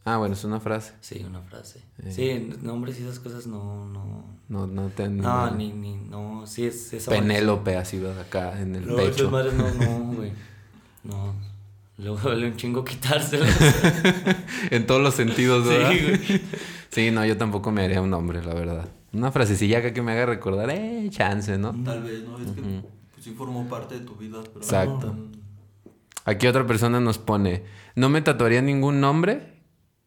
Ah, bueno, es una frase. Sí, una frase. Eh. Sí, nombres y esas cosas no, no. No, no te... No, ni, ni, no. Sí, es esa Penélope así, ¿verdad? Acá en el No, pecho. madres no, no, güey. No. Luego duele un chingo quitárselas. en todos los sentidos, ¿verdad? Sí, güey. Sí, no, yo tampoco me haría un nombre, la verdad. Una frasecilla acá que me haga recordar, eh, chance, ¿no? Tal vez, ¿no? Es que pues, sí formó parte de tu vida, pero Exacto. no tan- Aquí otra persona nos pone, no me tatuaría ningún nombre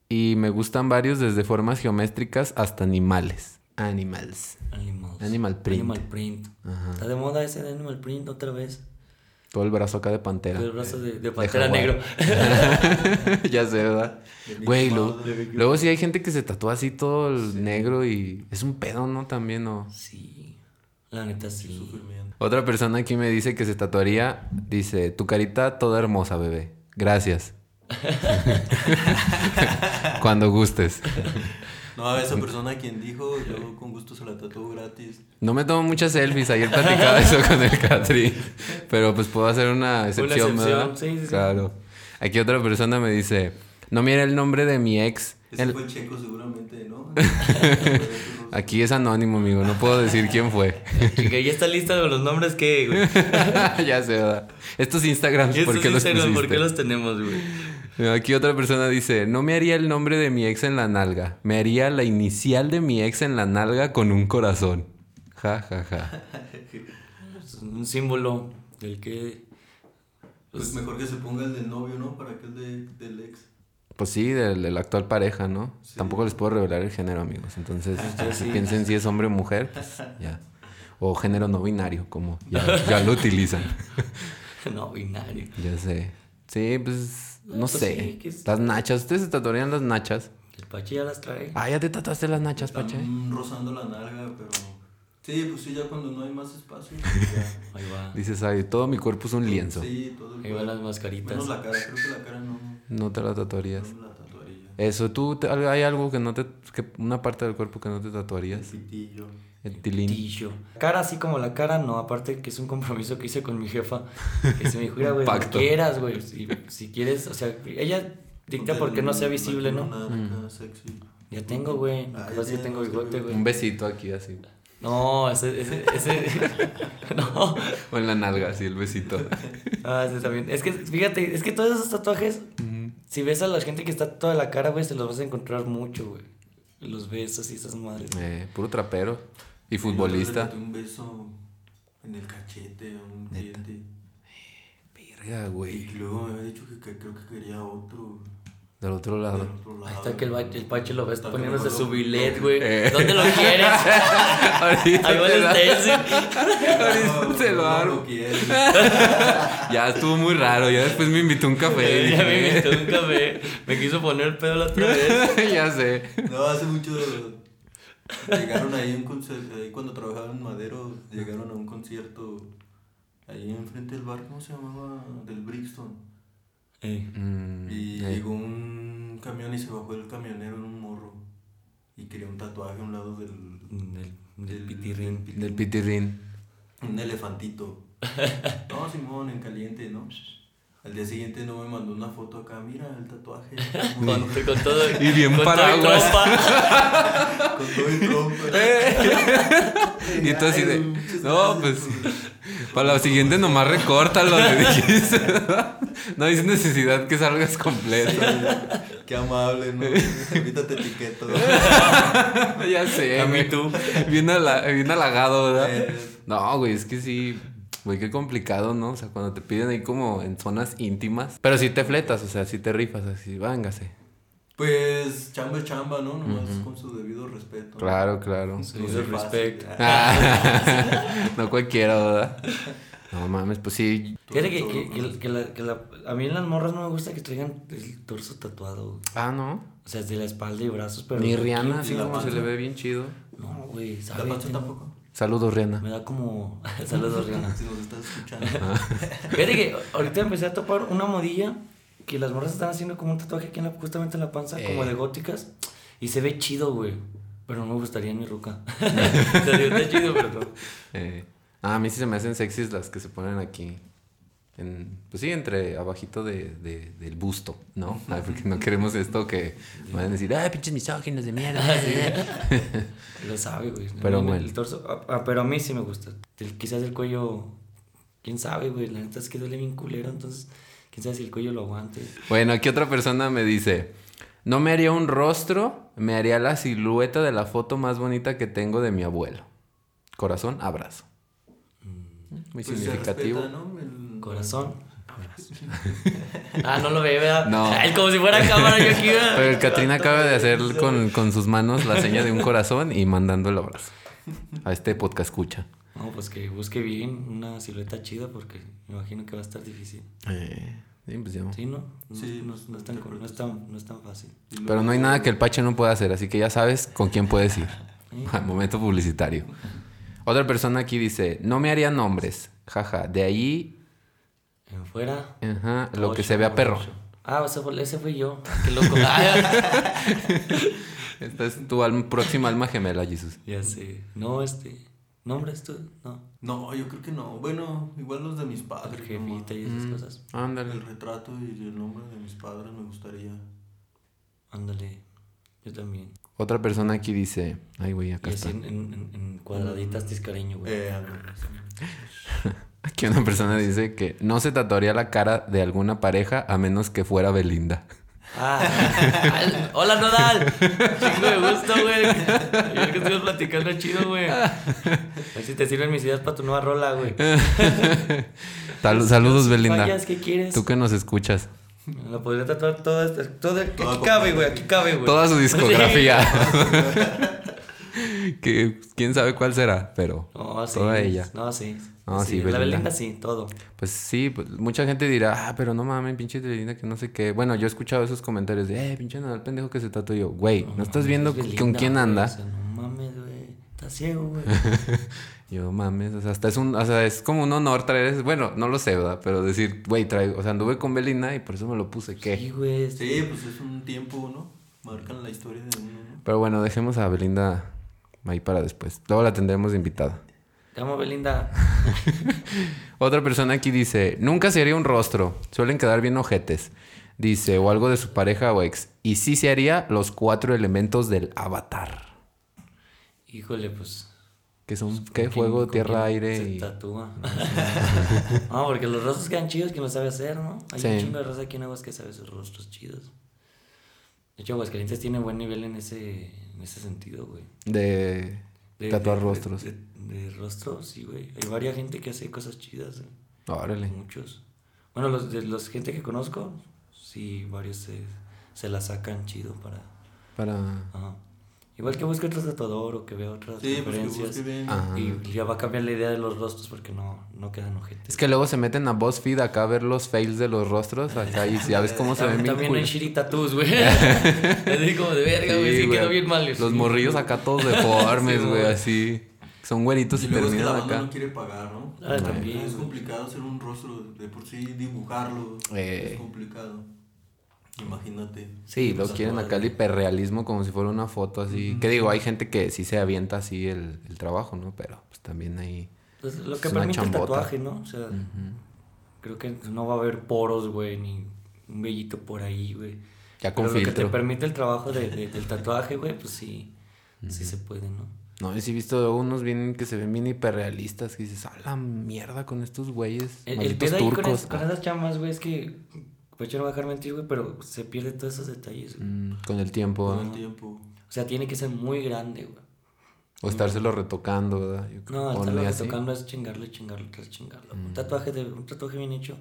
y me gustan varios desde formas geométricas hasta animales. Animals. Animals. Animal print. Animal print. Ajá. Está de moda ese de Animal print otra vez. Todo el brazo acá de pantera. El brazo de, de pantera negro. ya sé, ¿verdad? Güey, luego, sí hay gente que se tatúa así todo el negro y es un pedo, ¿no? También, ¿no? Sí. La neta sí. Otra persona aquí me dice que se tatuaría, dice, tu carita toda hermosa, bebé. Gracias. Cuando gustes. No, a esa persona quien dijo, yo con gusto se la tatuó gratis. No me tomo muchas selfies, ayer platicaba eso con el Catri, pero pues puedo hacer una excepción, excepción, ¿verdad? sí, sí, sí. Claro. Aquí otra persona me dice, no mira el nombre de mi ex. Ese El- fue Checo seguramente, ¿no? Aquí es anónimo, amigo, no puedo decir quién fue. Chica, ya está lista de los nombres que, güey. ya sé, ¿verdad? Estos Instagrams, ¿por qué los Instagram, pusiste? ¿por qué los tenemos, güey? Aquí otra persona dice, no me haría el nombre de mi ex en la nalga, me haría la inicial de mi ex en la nalga con un corazón. Ja, ja, ja. Es un símbolo del que. Pues mejor que se ponga el del novio, ¿no? Para que el de, del ex. Pues sí, del, del actual pareja, ¿no? Sí. Tampoco les puedo revelar el género, amigos. Entonces, si piensen si es hombre o mujer, pues ya. O género no binario, como ya, ya lo utilizan. No, binario. Ya sé. Sí, pues, no, pues sé. sí, que es- Las nachas, ¿ustedes se tatuarían las nachas? El Pache ya las trae. Ah, ya te tatuaste las nachas, Pache. Están rozando la nalga, pero... Sí, pues sí, ya cuando no hay más espacio. pues ya. Ahí va. Dices, ay, todo mi cuerpo es un lienzo. Sí, todo el Ahí van las mascaritas. Menos la cara, creo que la cara no, No te la tatuarías. no la tatuaría. Eso, ¿tú te- hay algo que no te... que una parte del cuerpo que no te El tatuarías? pitillo. El tilín. Tillo. Cara así como la cara, no. Aparte que es un compromiso que hice con mi jefa. Que se me dijo, mira, güey, lo Pacto. quieras, güey. Si, si quieres, o sea, ella dicta porque no sea visible, ¿no? Nada acá, sexy. Ya tengo, güey. Ah, ya tengo no bigote, güey. güey. Un besito aquí así. No, ese, ese, ese. no. O en la nalga, así, el besito. Ah, ese también. Es que, fíjate, es que todos esos tatuajes, si ves a la gente que está toda la cara, güey, se los vas a encontrar mucho, güey. Los besos y esas madres. Eh, puro trapero. Y futbolista. un beso en el cachete a un cliente. Verga, güey. Y luego me había dicho que, que creo que quería otro. Del otro del lado. otro lado. Ahí está que el, el Pache lo ves poniéndose su billet, güey. Eh. ¿Dónde lo quieres? Ahorita Ahí va te el stencil. Ahorita se lo armo. Ya estuvo muy raro. Ya después me invitó un café. Ya me invitó un café. Me quiso poner el pedo la otra vez. ya sé. No, hace mucho. Llegaron ahí un concierto. Ahí cuando trabajaban en Madero, llegaron a un concierto. Ahí enfrente del bar, ¿cómo se llamaba? Del Brixton. Eh, Mm, Y eh. llegó un camión y se bajó el camionero en un morro. Y quería un tatuaje a un lado del. Del, del del pitirrín. Del pitirrín. Un elefantito. No, Simón, en caliente, ¿no? Al día siguiente no me mandó una foto acá, mira el tatuaje. Con, con todo. Y bien con todo y paraguas. Con todo el. Y así de. No, pues. Para la siguiente nomás recórtalo, le dijiste. No hay necesidad que salgas completo. Qué amable, ¿no? Ahorita te etiqueto. ya sé. A mí tú. Bien, ala- bien halagado, ¿verdad? Eh. No, güey, es que sí. Güey, qué complicado, ¿no? O sea, cuando te piden ahí como en zonas íntimas. Pero sí te fletas, o sea, sí te rifas, así, vángase. Pues chamba es chamba, ¿no? Nomás con su debido respeto. Claro, claro. Sí, No de soy fácil. respect. Ah, no cualquiera, ¿verdad? No mames, pues sí. Fíjate que, que, que, que la, que la- a mí en las morras no me gusta que traigan el torso tatuado. güey. Ah, no. O sea, de la espalda y brazos, pero. Ni Rihanna, así como se le ve bien chido. No, güey, ¿La tampoco? Saludos, Rihanna. Me da como. Saludos, Rihanna. Si nos estás escuchando. Fíjate que ahorita empecé a topar una modilla que las morras están haciendo como un tatuaje aquí en la, justamente en la panza, como Eh. de góticas. Y se ve chido, güey. Pero no me gustaría en mi ruca. sí está chido, pero no. Eh, ah, a mí sí se me hacen sexys las que se ponen aquí. En, pues sí, entre abajito de, de- del busto, ¿no? Ay, porque no queremos esto que vayan a decir, ay, pinches misóginos de mierda. Lo sabe, güey. Pero bueno. El torso, ah, ah, pero a mí sí me gusta. El- quizás el cuello. Quién sabe, güey. La neta es que duele bien culero, entonces. Quién sabe si el cuello lo aguante. Bueno, aquí otra persona me dice, no me haría un rostro, me haría la silueta de la foto más bonita que tengo de mi abuelo. Corazón, abrazo. Muy Pues se significativo. respeta, ¿no? El- Corazón. Abrazo. ah, no lo ve, ¿verdad? No. Ay, como si fuera cámara yo aquí, ¿verdad? Pero el Katrina acaba de hacer con, con sus manos la seña de un corazón y mandando el abrazo. A este podcast escucha. No, pues que busque bien una silueta chida porque me imagino que va a estar difícil. Eh, sí, pues ya. ¿Sí, no? No, Sí, no, no es, tan, yo creo no, que es tan, no es tan fácil. Pero no hay nada que el Pache no pueda hacer, así que ya sabes con quién puedes ir. Al momento publicitario. Otra persona aquí dice, no me haría nombres. Jaja, de ahí, En fuera. ajá, lo que se vea perro. ocho. Ah, ese fue, ese fui yo. Qué loco. Esta es tu alma- próxima alma gemela, Jesús. ya sé. No, este. ¿Nombres tú? No. No, yo creo que no. Bueno, igual los de mis El padres. jefita y esas cosas. Ándale. El retrato y el nombre de mis padres me gustaría. Ándale. Yo también. Otra persona aquí dice, ay güey, Y acá así está. en, en, en cuadraditas tiscareño, güey. Eh, a ver, que una persona dice que no se tatuaría la cara de alguna pareja a menos que fuera Belinda. Ah, hola Nodal. Chingo de gusto, güey. Yo que estoy platicando chido, güey. A ver si te sirven mis ideas para tu nueva rola, güey. Sal- saludos, Si Belinda. fallas, ¿qué quieres? Tú que nos escuchas. Lo podría tatuar toda esta. Toda, aquí cabe, güey. Aquí cabe, güey. Toda su discografía. Sí. que quién sabe cuál será, pero No, sí. toda ella. No, sí. No, sí, La Belinda. Belinda sí, todo. Pues sí, pues, mucha gente dirá, ah, pero no mames, pinche Belinda, que no sé qué. Bueno, yo he escuchado esos comentarios de, eh, pinche Nadal pendejo que se tatuó yo. Güey, ¿no, estás mames, viendo es con quién anda? o sea, no mames, güey. Está ciego, güey. Yo mames, o sea, hasta es un, o sea, es como un honor traer ese, bueno, no lo sé, ¿verdad? Pero decir, güey, traigo, o sea, anduve con Belinda y por eso me lo puse, ¿qué? Sí, güey. Sí, pues es un tiempo, ¿no? Marcan la historia de uno, ¿no? Pero bueno, dejemos a Belinda ahí para después. Luego la tendremos de invitada. Te amo, Belinda. Otra persona aquí dice, nunca se haría un rostro, suelen quedar bien ojetes. Dice, o algo de su pareja o ex. Y sí se haría los cuatro elementos del avatar. Híjole, pues. Que son, ¿con ¿qué? Fuego, tierra, aire se y... tatúa. no, porque los rostros quedan chidos que no sabe hacer, ¿no? Hay Sí. un chingo de raza aquí en Aguas que sabe sus rostros chidos. De hecho, Aguascalientes tiene buen nivel en ese, en ese sentido, güey. De, De- tatuar de- rostros. De, de rostros, sí, güey. Hay varias gente que hace cosas chidas, güey. Órale. Muchos. Bueno, los de los gente que conozco, sí, varios se, se la sacan chido para. Para... Ajá. Igual que busque otro tatuador o que vea otras Sí, pues que referencias. busque bien. Y ya va a cambiar la idea de los rostros porque no, no quedan ojetes. Es que luego se meten a BuzzFeed acá a ver los fails de los rostros acá y ya ves cómo se ven También, bien también hay shitty tattoos, güey. Así como de verga, güey. Sí, Sí, quedó bien mal. Los morrillos acá todos deformes, Sí, güey, güey. así. Son güeritos y, Y luego es que la terminan banda acá. no quiere pagar, ¿no? Ah, también. Es complicado hacer un rostro, de por sí dibujarlo. Eh. Es complicado. Imagínate. Sí, lo quieren acá el hiperrealismo como si fuera una foto así. Que digo, hay gente que sí se avienta así el, el trabajo, ¿no? Pero pues también ahí... Pues lo que permite el tatuaje, ¿no? O sea, creo que no va a haber poros, güey, ni un vellito por ahí, güey. Ya con Pero lo que te filtro. permite el trabajo de, de- del tatuaje, güey, pues sí, sí se puede, ¿no? No, yo sí he visto unos bien que se ven bien hiperrealistas que dices, a la mierda con estos güeyes. El, el pedo ahí con, turcos. es- con esas chamas, güey, es que, pues yo no voy a dejar mentir, güey, pero se pierde todos esos detalles, güey. Mm, con el tiempo, ¿ah? el tiempo. O sea, tiene que ser muy grande, güey. O estárselo retocando, ¿verdad? Yo No, estarlo así. tocando es chingarlo y chingarlo tras chingarlo. Un tatuaje de, un tatuaje bien hecho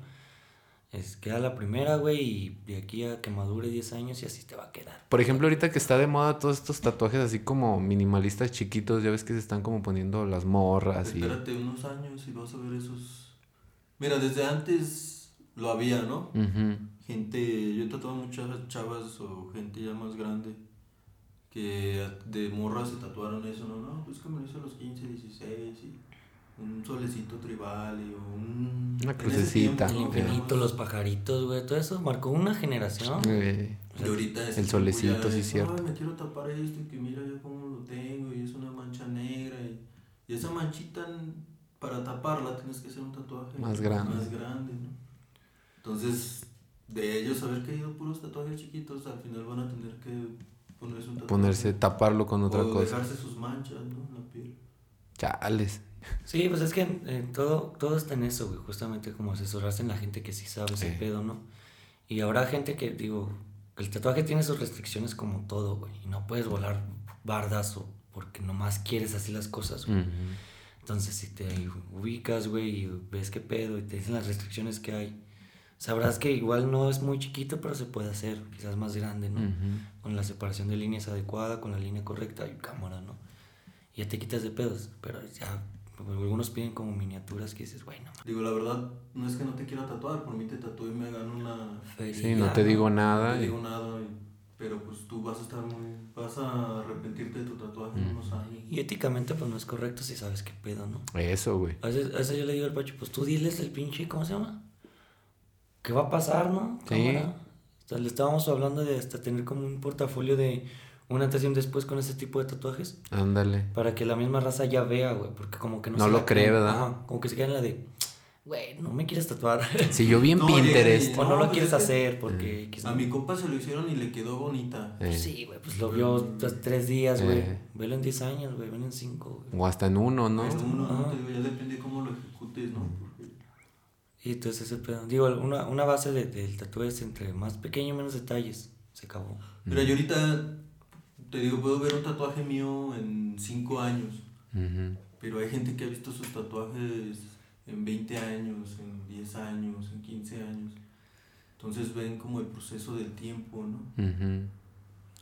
es queda la primera, güey, y de aquí a que madure 10 años y así te va a quedar. Por ejemplo, ahorita que está de moda todos estos tatuajes así como minimalistas chiquitos, ya ves que se están como poniendo las morras y... Espérate unos años y vas a ver esos. Mira, desde antes lo había, ¿no? Ujú. Gente, yo he tatuado muchas chavas o gente ya más grande que de morras se tatuaron eso, ¿no? No, pues que me lo hice a los 15, 16 y un solecito tribal y un... Una crucecita. El infinito, los pajaritos, güey, todo eso marcó una generación. Eh, Y ahorita ese El solecito, sí, es, cierto. "Ay, me quiero tapar esto y que mira yo cómo lo tengo y es una mancha negra y, y esa manchita para taparla tienes que hacer un tatuaje Más grande. más grande, ¿no? Entonces, de ellos haber querido puros tatuajes chiquitos, al final van a tener que ponerse un tatuaje. ponerse, taparlo con otra o cosa. dejarse sus manchas, ¿no? En la piel. Chales. Sí, pues es que eh, todo, todo está en eso, güey, justamente como asesorarse en la gente que sí sabe ese pedo, ¿no? Y habrá gente que, digo, el tatuaje tiene sus restricciones como todo, güey, y no puedes volar bardazo porque nomás quieres así las cosas, güey. Entonces, si te ubicas, güey, y ves qué pedo y te dicen las restricciones que hay, sabrás que igual no es muy chiquito, pero se puede hacer, quizás más grande, ¿no? Ujú. Con la separación de líneas adecuada, con la línea correcta y cámara, ¿no? Y ya te quitas de pedos, pero ya algunos piden como miniaturas que dices, bueno, Digo, la verdad, no es que no te quiera tatuar, por mí te tatúo y me gano una... Sí, no te digo No nada. te y- digo nada, y- pero pues tú vas a estar muy... Vas a arrepentirte de tu tatuaje en unos años. Y éticamente, pues no es correcto si sabes qué pedo, ¿no? Eso, güey. A veces, a veces yo le digo al Pacho, pues tú diles el pinche, ¿cómo se llama? ¿Qué va a pasar, no? Sí. Cámara. O sea, le estábamos hablando de hasta tener como un portafolio de un antes y un después con ese tipo de tatuajes. Ándale. Para que la misma raza ya vea, güey. Porque como que no, No se lo cree. ¿verdad? Ajá, como que se quedan en la de, güey, no me quieres tatuar. Si yo vi en No, Pinterest. o no, No, lo pues quieres es que- hacer porque... X, A mi compa se lo hicieron y le quedó bonita. eh, Sí, güey, pues lo vio tres días, güey. Eh. Velo en 10 años, güey. Velo en 5, güey. O hasta en uno, ¿no? Pues uno, Ajá. no te digo, ya depende cómo lo ejecutes, ¿no? Y entonces ese pedo. Digo, una, una base de- del tatuaje es entre más pequeño, menos detalles. Se acabó. Mira, yo ahorita te digo, puedo ver un tatuaje mío en 5 años, pero hay gente que ha visto sus tatuajes en 20 años, en 10 años, en 15 años. Entonces ven como el proceso del tiempo, ¿no?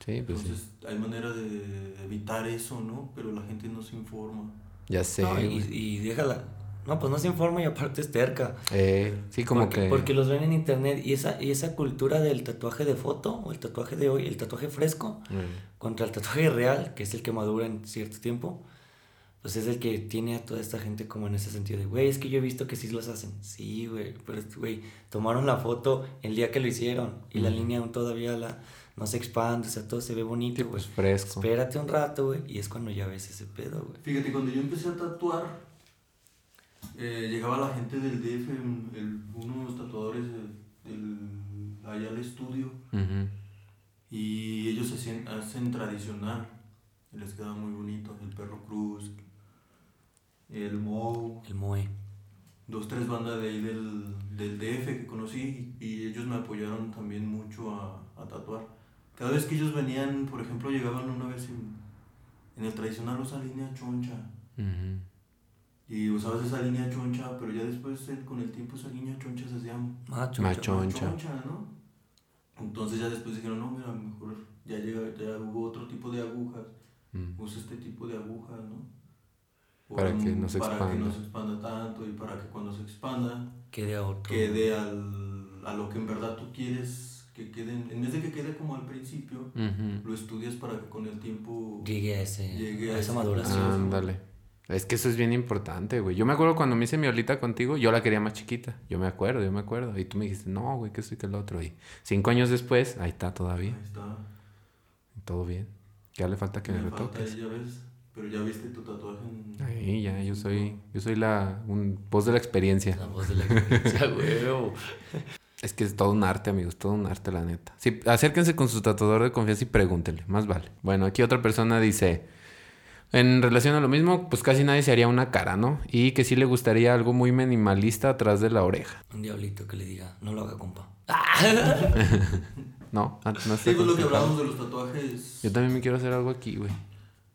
Sí, pues sí. Entonces hay manera de evitar eso, ¿no? Pero la gente no se informa. Ya sé. No, y, y déjala. No, pues no se informa y aparte es terca. Eh, sí, como porque, que. porque los ven en internet y esa, y esa cultura del tatuaje de foto o el tatuaje de hoy, el tatuaje fresco, Eh, contra el tatuaje real, que es el que madura en cierto tiempo, pues es el que tiene a toda esta gente como en ese sentido de, güey, es que yo he visto que sí los hacen. Sí, güey, pero, güey, tomaron la foto el día que lo hicieron y la Ujú. línea aún todavía la, no se expande, o sea, todo se ve bonito, Sí, pues fresco. Espérate un rato, güey, y es cuando ya ves ese pedo, güey. Fíjate, cuando yo empecé a tatuar, eh, llegaba la gente del DF, el, uno de los tatuadores de- del, allá al estudio, y ellos hacen, hacen tradicional, y les queda muy bonito, el perro cruz, el Mou, El Moe. dos, tres bandas de ahí del, del DF que conocí, y ellos me apoyaron también mucho a, a tatuar. Cada vez que ellos venían, por ejemplo, llegaban una vez en, en el tradicional usa línea choncha. Y usabas esa línea choncha, pero ya después eh, con el tiempo esa línea choncha se hacía Macho. Macho. más Choncha. ¿no? Entonces ya después dijeron, no, mira, mejor ya, llega, ya hubo otro tipo de agujas, Mm. usa este tipo de agujas, ¿no? O Para un- que no se Para que expanda. no se expanda tanto y para que cuando se expanda Quede a otro. quede al, a lo que en verdad tú quieres que quede, en vez de que quede como al principio, lo estudias para que con el tiempo... Llegue a, ese, Llegue a a esa ese- maduración. Ándale. Es que eso es bien importante, güey. Yo me acuerdo cuando me hice mi olita contigo, yo la quería más chiquita. Yo me acuerdo, yo me acuerdo. Y tú me dijiste, no, güey, que esto y que el otro. Y cinco años después, ahí está todavía. Ahí está. Todo bien. Ya le falta que me, Me falta retoques. ahí, ya ves, pero ya viste tu tatuaje en... Ahí, ya, yo soy, yo soy la un voz de la experiencia. La voz de la experiencia, huevo. Es que es todo un arte, amigos, todo un arte, la neta. Sí, acérquense con su tatuador de confianza y pregúntenle, más vale. Bueno, aquí otra persona dice, en relación a lo mismo, pues casi nadie se haría una cara, ¿no? Y que sí le gustaría algo muy minimalista atrás de la oreja. Un diablito que le diga, no lo haga, compa. No, ah, no está Sí, pues lo que hablamos de los tatuajes. Yo también me quiero hacer algo aquí, güey.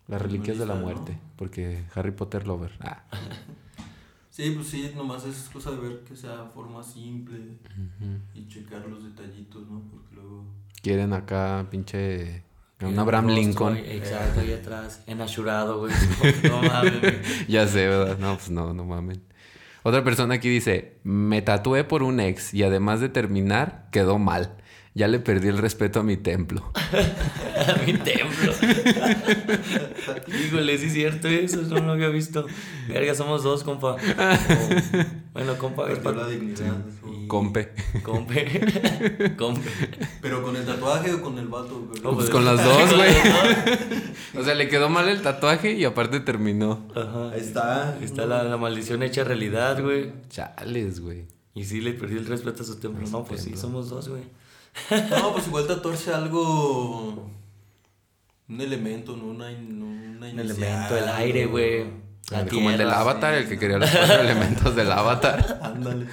Las reliquias de la muerte, porque Harry Potter lover. Ah. Sí, pues sí, nomás es cosa de ver que sea forma simple y checar los detallitos, ¿no? Porque luego. Quieren acá pinche un Abraham rostro Lincoln. Exacto, ahí atrás. Enashurado, güey. No mames. Ya sé, ¿verdad? No, pues no, no mamen. Otra persona aquí dice, me tatué por un ex y además de terminar, quedó mal. Ya le perdí el respeto a mi templo. A mi templo. Híjole, sí es cierto eso, no lo había visto. Verga, somos dos, compa. Bueno, compa, Perdió la dignidad. Sí. Compe. Compe. Compe. Pero con el tatuaje o con el vato, güey? No, Pues con las dos, güey. O sea, le quedó mal el tatuaje y aparte terminó. Ajá. Ahí está. Está la, la maldición hecha realidad, güey. Chales, güey. Y sí le perdí el respeto a su templo. No, pues sí, somos dos, güey. No, pues igual tatuarse algo. Un elemento, no una, no una Un elemento, el aire, güey. La Como el del avatar, sí. el que quería los cuatro elementos del avatar. Ándale.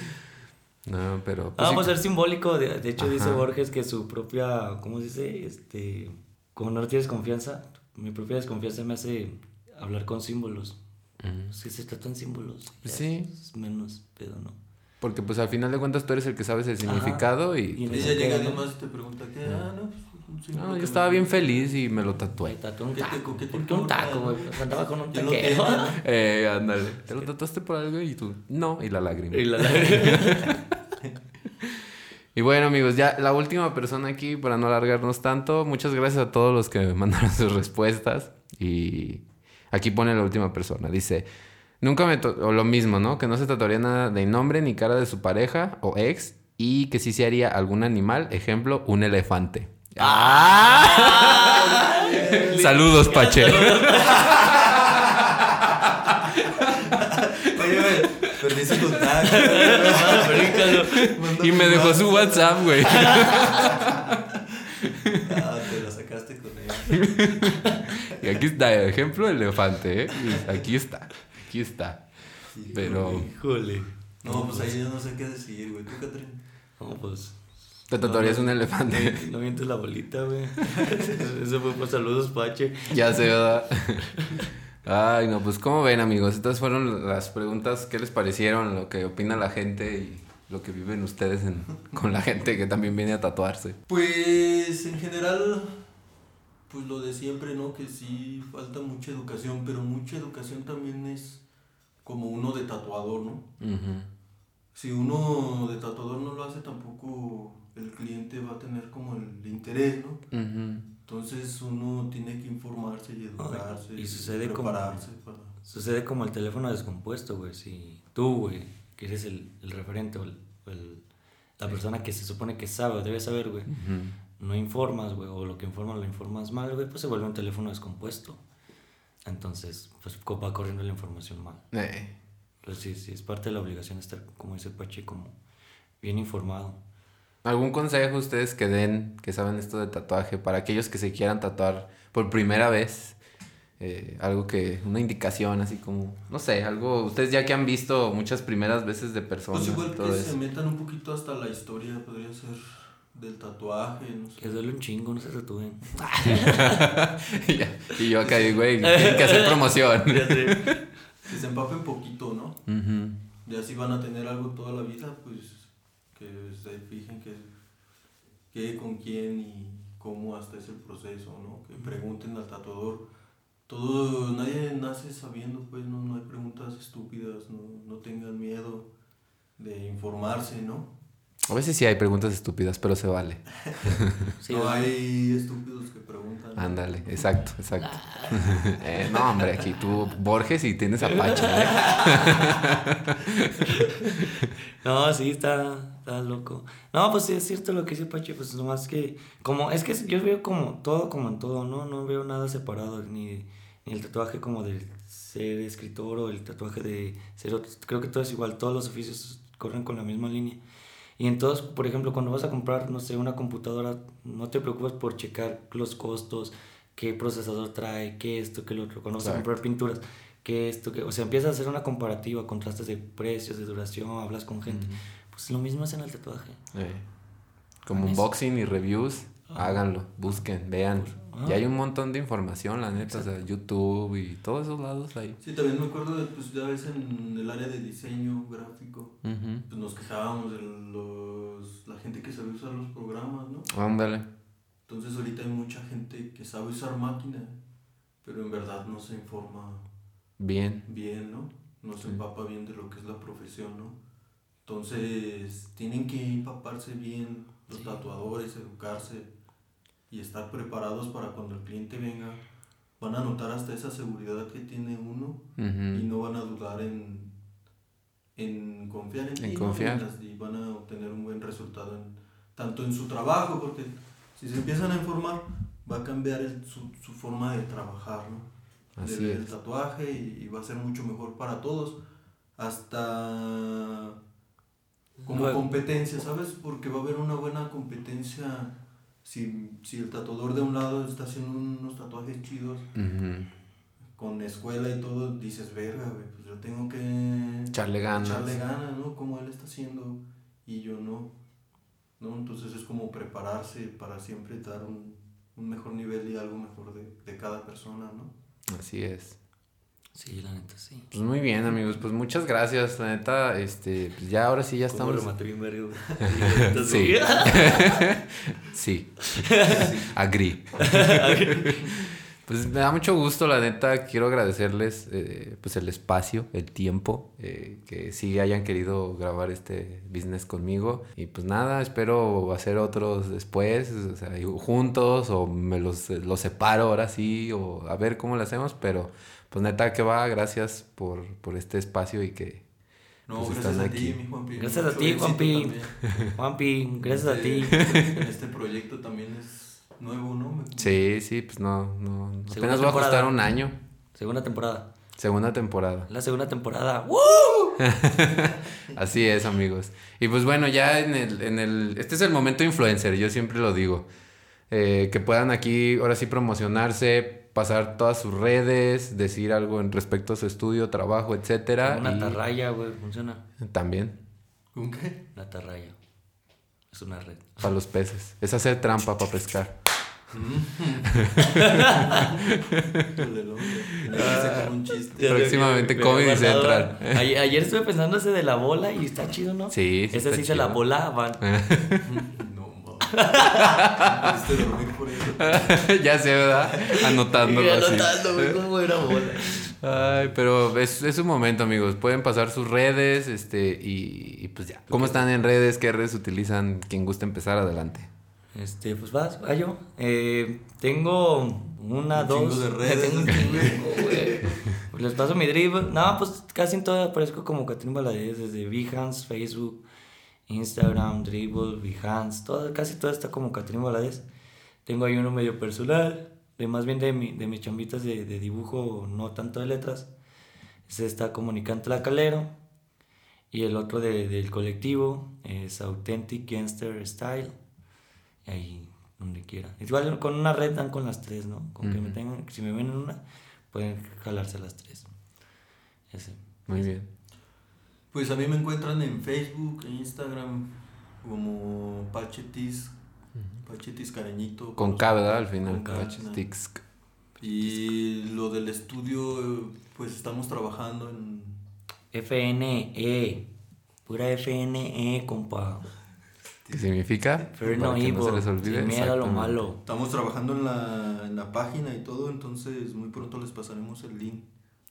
No, pero... pues Ah, sí. vamos a ser simbólico. De, de hecho, dice. Borges que su propia. ¿Cómo se dice? Este. Como no tienes confianza, mi propia desconfianza me hace hablar con símbolos. Ujú. Si se trata en símbolos. Pues sí. Es menos pedo, ¿no? Porque pues al final de cuentas tú eres el que sabes el significado Y y... en Ella eso llega alguien más y te pregunta, ¿qué? Ah, no, pues. un símbolo No, que yo me- estaba bien feliz y me lo tatué. tatué un ¿Qué te- taco. qué te ¿Por qué un taco, güey? Andaba con un taquero. Eh, ándale. ¿Te lo tatuaste por algo? Y tú, no, y la lágrima. Y la lágrima. Y bueno, amigos, ya la última persona aquí, para no alargarnos tanto, muchas gracias a todos los que me mandaron sus respuestas. Y aquí pone la última persona, dice, nunca me... o lo mismo, ¿no? Que no se tatuaría nada de nombre ni cara de su pareja o ex y que sí se haría algún animal, ejemplo, un elefante. ¡Ah! Saludos, Pache. Oye, güey, perdí su contacto. Y me dejó su WhatsApp, güey. Ah, te la sacaste con ella. Y aquí está, ejemplo, elefante, ¿eh? Aquí está, aquí está. Pero... Híjole. No, pues ahí yo no sé qué decir, güey. ¿Tú, Catrín? No, pues. Te tatuarías un elefante. No mientes la bolita, güey. Eso fue por saludos, Pache. ya sé, ¿verdad? Ay, no, pues ¿cómo ven, amigos? Estas fueron las preguntas. ¿Qué les parecieron? Lo que opina la gente y lo que viven ustedes en- con la gente que también viene a tatuarse. Pues en general, pues lo de siempre, ¿no? Que sí falta mucha educación, pero mucha educación también es como uno de tatuador, ¿no? Si uno de tatuador no lo hace, tampoco el cliente va a tener como el interés, ¿no? Entonces uno tiene que informarse y educarse y sucede como- prepararse para... Sucede como el teléfono descompuesto, güey. Si tú, güey, que eres el, el referente o, el, la persona que se supone que sabe o debe saber, güey, no informas, güey, o lo que informas lo informas mal, güey, pues se vuelve un teléfono descompuesto. Entonces, pues va corriendo la información mal. Eh, Pero sí, sí, es parte de la obligación estar, como dice Pache, como bien informado. ¿Algún consejo ustedes que den, que saben esto de tatuaje, para aquellos que se quieran tatuar por primera vez? Eh, algo que, una indicación así como, no sé, algo, ustedes ya que han visto muchas primeras veces de personas Pues y igual todo que eso. se metan un poquito hasta la historia, podría ser del tatuaje, no sé. Que duele un chingo, no se tatúen. Y yo acá digo, güey, tienen que hacer promoción. Ya sé. Que se empapen poquito, ¿no? Ujú. Ya si van a tener algo toda la vida, pues que se fijen que, que con quién y cómo hasta es el proceso, ¿no? Que pregunten al tatuador. Todo, nadie nace sabiendo, pues no, no hay preguntas estúpidas, no, no tengan miedo de informarse, ¿no? A veces sí hay preguntas estúpidas, pero se vale. Sí, no hay estúpidos que preguntan. Ándale, exacto, exacto. Eh, no, hombre, aquí tú, Borges, y tienes a Pacha. ¿eh? No, sí, está, está loco. No, pues sí, es cierto lo que dice Pache, pues nomás que, como, es que yo veo como todo como en todo, ¿no? No veo nada separado, ni, ni el tatuaje como de ser escritor o el tatuaje de ser otro. Creo que todo es igual, todos los oficios corren con la misma línea. Y entonces, por ejemplo, cuando vas a comprar, no sé, una computadora, no te preocupes por checar los costos, qué procesador trae, qué esto, qué lo otro. Cuando vas a comprar pinturas, qué esto, qué... O sea, empiezas a hacer una comparativa, contrastes de precios, de duración, hablas con gente. Pues lo mismo es en el tatuaje. Eh, como unboxing y reviews, háganlo, busquen, vean. Ah. Y hay un montón de información, la neta, o sea, YouTube y todos esos lados ahí. Sí, también me acuerdo de, pues ya ves en el área de diseño gráfico, pues nos quejábamos de los, la gente que sabe usar los programas, ¿no? Ándale. Entonces ahorita hay mucha gente que sabe usar máquina, pero en verdad no se informa Bien. bien, ¿no? No se empapa bien de lo que es la profesión, ¿no? Entonces tienen que empaparse bien los tatuadores, educarse y estar preparados para cuando el cliente venga. Van a notar hasta esa seguridad que tiene uno y no van a dudar en, en confiar en, En ti, Y van a obtener un buen resultado en, tanto en su trabajo, porque si se empiezan a informar, va a cambiar el- su, su forma de trabajar, ¿no? Así de el tatuaje y, y va a ser mucho mejor para todos. Hasta como competencia, ¿sabes? Porque va a haber una buena competencia. Si, si el tatuador de un lado está haciendo unos tatuajes chidos, con escuela y todo, dices, verga, güey, pues yo tengo que Echarle ganas. echarle ganas, ¿no? Como él está haciendo y yo no. ¿No? Entonces es como prepararse para siempre dar un, un mejor nivel y algo mejor de, de cada persona, ¿no? Así es. Sí, la neta, sí. Pues muy bien, amigos. Pues muchas gracias. La neta, este, pues ya ahora sí ya estamos. rematé bien verga, güey. Sí. sí. Agree. Pues me da mucho gusto, la neta. Quiero agradecerles eh, pues el espacio, el tiempo, eh, que sí hayan querido grabar este business conmigo. Y pues nada, espero hacer otros después, o sea, juntos, o me los, los separo ahora sí, o a ver cómo lo hacemos. Pero pues neta que va, gracias por, por este espacio y que No, Pues gracias están a ti, aquí. mi Juanpi. Gracias a Mucho ti, Juanpi. Juanpi, gracias a ti. Este- Este proyecto también es nuevo, ¿no? Sí, sí, pues no, no, Segunda apenas va a temporada. costar un año. Segunda temporada. Segunda temporada. La segunda temporada. ¡Woo! Así es, amigos. Y pues bueno, ya en el, en el... Este es el momento influencer, yo siempre lo digo. eh, que puedan aquí ahora sí promocionarse, pasar todas sus redes, decir algo en respecto a su estudio, trabajo, etcétera. Una y atarraya, güey, funciona. También, ¿Con qué? La atarraya. Es una red. para los peces. Es hacer trampa para pescar. Un chiste. Próximamente Me- me Comedy Central. Ayer, ayer estuve pensando ese de la bola y está chido, ¿no? Sí, sí Ese está sí se la volaban. Dormir por eso. ya sé, ¿verdad? Anotándolo anotando, güey, cómo era bola. Ay, pero es, es un momento, amigos. Pueden pasar sus redes, este, y, y pues ya. ¿Cómo están en redes? ¿Qué redes utilizan? Quien guste empezar, adelante. Este, pues vas, va yo. Eh, tengo una, Un dos. de redes. Tengo un chingo, güey. Pues les paso mi dribble. No, pues casi en todo aparezco como Catrín Valadez, desde Behance, Facebook, Instagram, Dribble, Behance, todo, casi todo está como Catrín Valadez. Tengo ahí uno medio personal, de más bien de, mi, de mis chambitas de, de dibujo, no tanto de letras. Ese está Comunicante La Calero. Y el otro de- del colectivo es Authentic Gangster Style. Y ahí, donde quiera. Igual con una red dan con las tres, ¿no? Con que me tengan, si me ven en una, pueden jalarse las tres. Ese. Muy bien. Pues a mí me encuentran en Facebook e Instagram como Pachetis, Pachetis Careñito. Con K, ¿verdad? Al final. Pachistix. Y lo del estudio, pues estamos trabajando en... FNE. Pura FNE, compa. ¿Qué significa? Para no que no se les olvide. Sin miedo a lo malo. Estamos trabajando en la, en la página y todo, entonces muy pronto les pasaremos el link.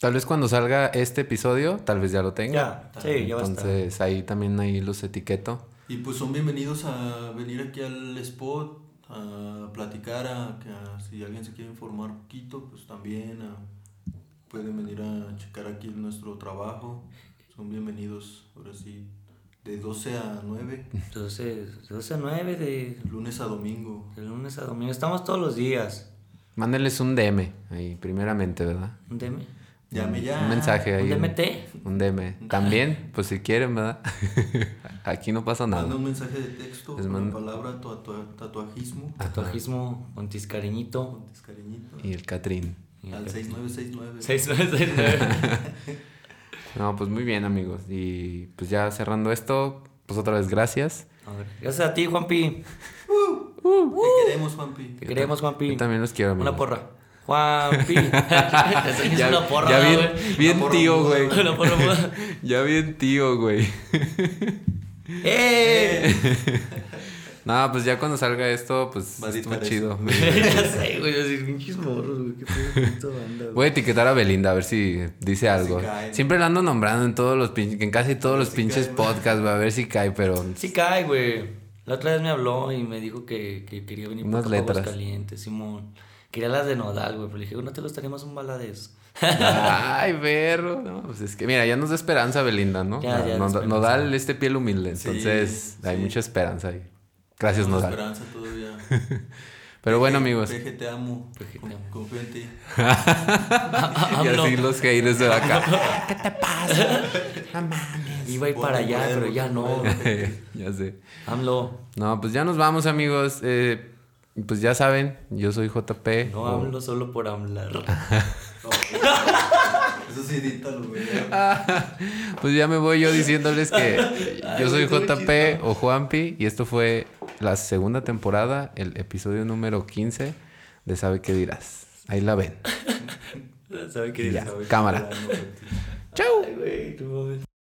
Tal vez cuando salga este episodio, tal vez ya lo tenga. Ya, sí, ya va a estar. Entonces ahí también ahí los etiqueto. Y pues son bienvenidos a venir aquí al spot, a platicar, a, que a- si alguien se quiere informar un poquito, pues también a- pueden venir a checar aquí nuestro trabajo. Son bienvenidos, ahora sí, de 12 a 9, Entonces, 12 a 9 de, lunes a domingo. de lunes a domingo. Estamos todos los días. Mándenles un DM ahí, primeramente, ¿verdad? Un DM. Llame ya. Un mensaje ahí. Un DMT. Un DM. También, pues si quieren, ¿verdad? Aquí no pasa nada. Manda un mensaje de texto Les mando- la palabra tua- tua- tatuajismo, Tatuajismo con tiscariñito. con Y el Catrín. al 6969. 6969. No, pues muy bien, amigos. Y pues ya cerrando esto, pues otra vez gracias. A ver, Gracias a ti, Juanpi. Te queremos, Juanpi. Te queremos, Juanpi. Yo también los quiero, amigos. Una porra. Juanpi. Es Ya, una porra, ya ¿no, bien, güey? bien porra tío, güey. Una porra. Ya bien tío, güey. ¡Eh! No, pues ya cuando salga esto, pues Va a estuvo editar chido. ya sé, güey. Así, pinches morros, güey. Qué pedo con esta banda. Voy a etiquetar a Belinda a ver si dice algo. cae. Siempre la ando nombrando en todos los pinches, en casi todos los pinches cae, podcasts, güey, a ver si cae, pero Sí cae, güey. La otra vez me habló y me dijo que, que quería venir Unas por letras. calientes, Simón. Quería las de Nodal, güey. Pero le dije, ¿no te gustaría más un bala de eso? Ay, perro. No, pues es que, mira, ya nos da esperanza Belinda, ¿no? Ya, ya, nos, da nos da el- este piel humilde. Sí, Entonces, hay sí. mucha esperanza ahí. Gracias, Nodal. esperanza todavía. Pero bueno, amigos. Peje, te amo. Peje, te amo. Confío en ti. Y así los haters de acá. ¿Qué te pasa? No mames. Iba a ir para allá, pero ya no. ya sé. AMLO. No, pues ya nos vamos, amigos. Eh, pues ya saben, yo soy JP. No o- AMLO solo por hablar. Eso sí, edítalo, güey. Pues ya me voy yo diciéndoles que yo soy JP o Juanpi y esto fue la segunda temporada, el episodio número 15 de Sabe qué dirás. Ahí la ven. ¿Sabe qué Ya, dices? cámara. Ay, no, güey. Chau.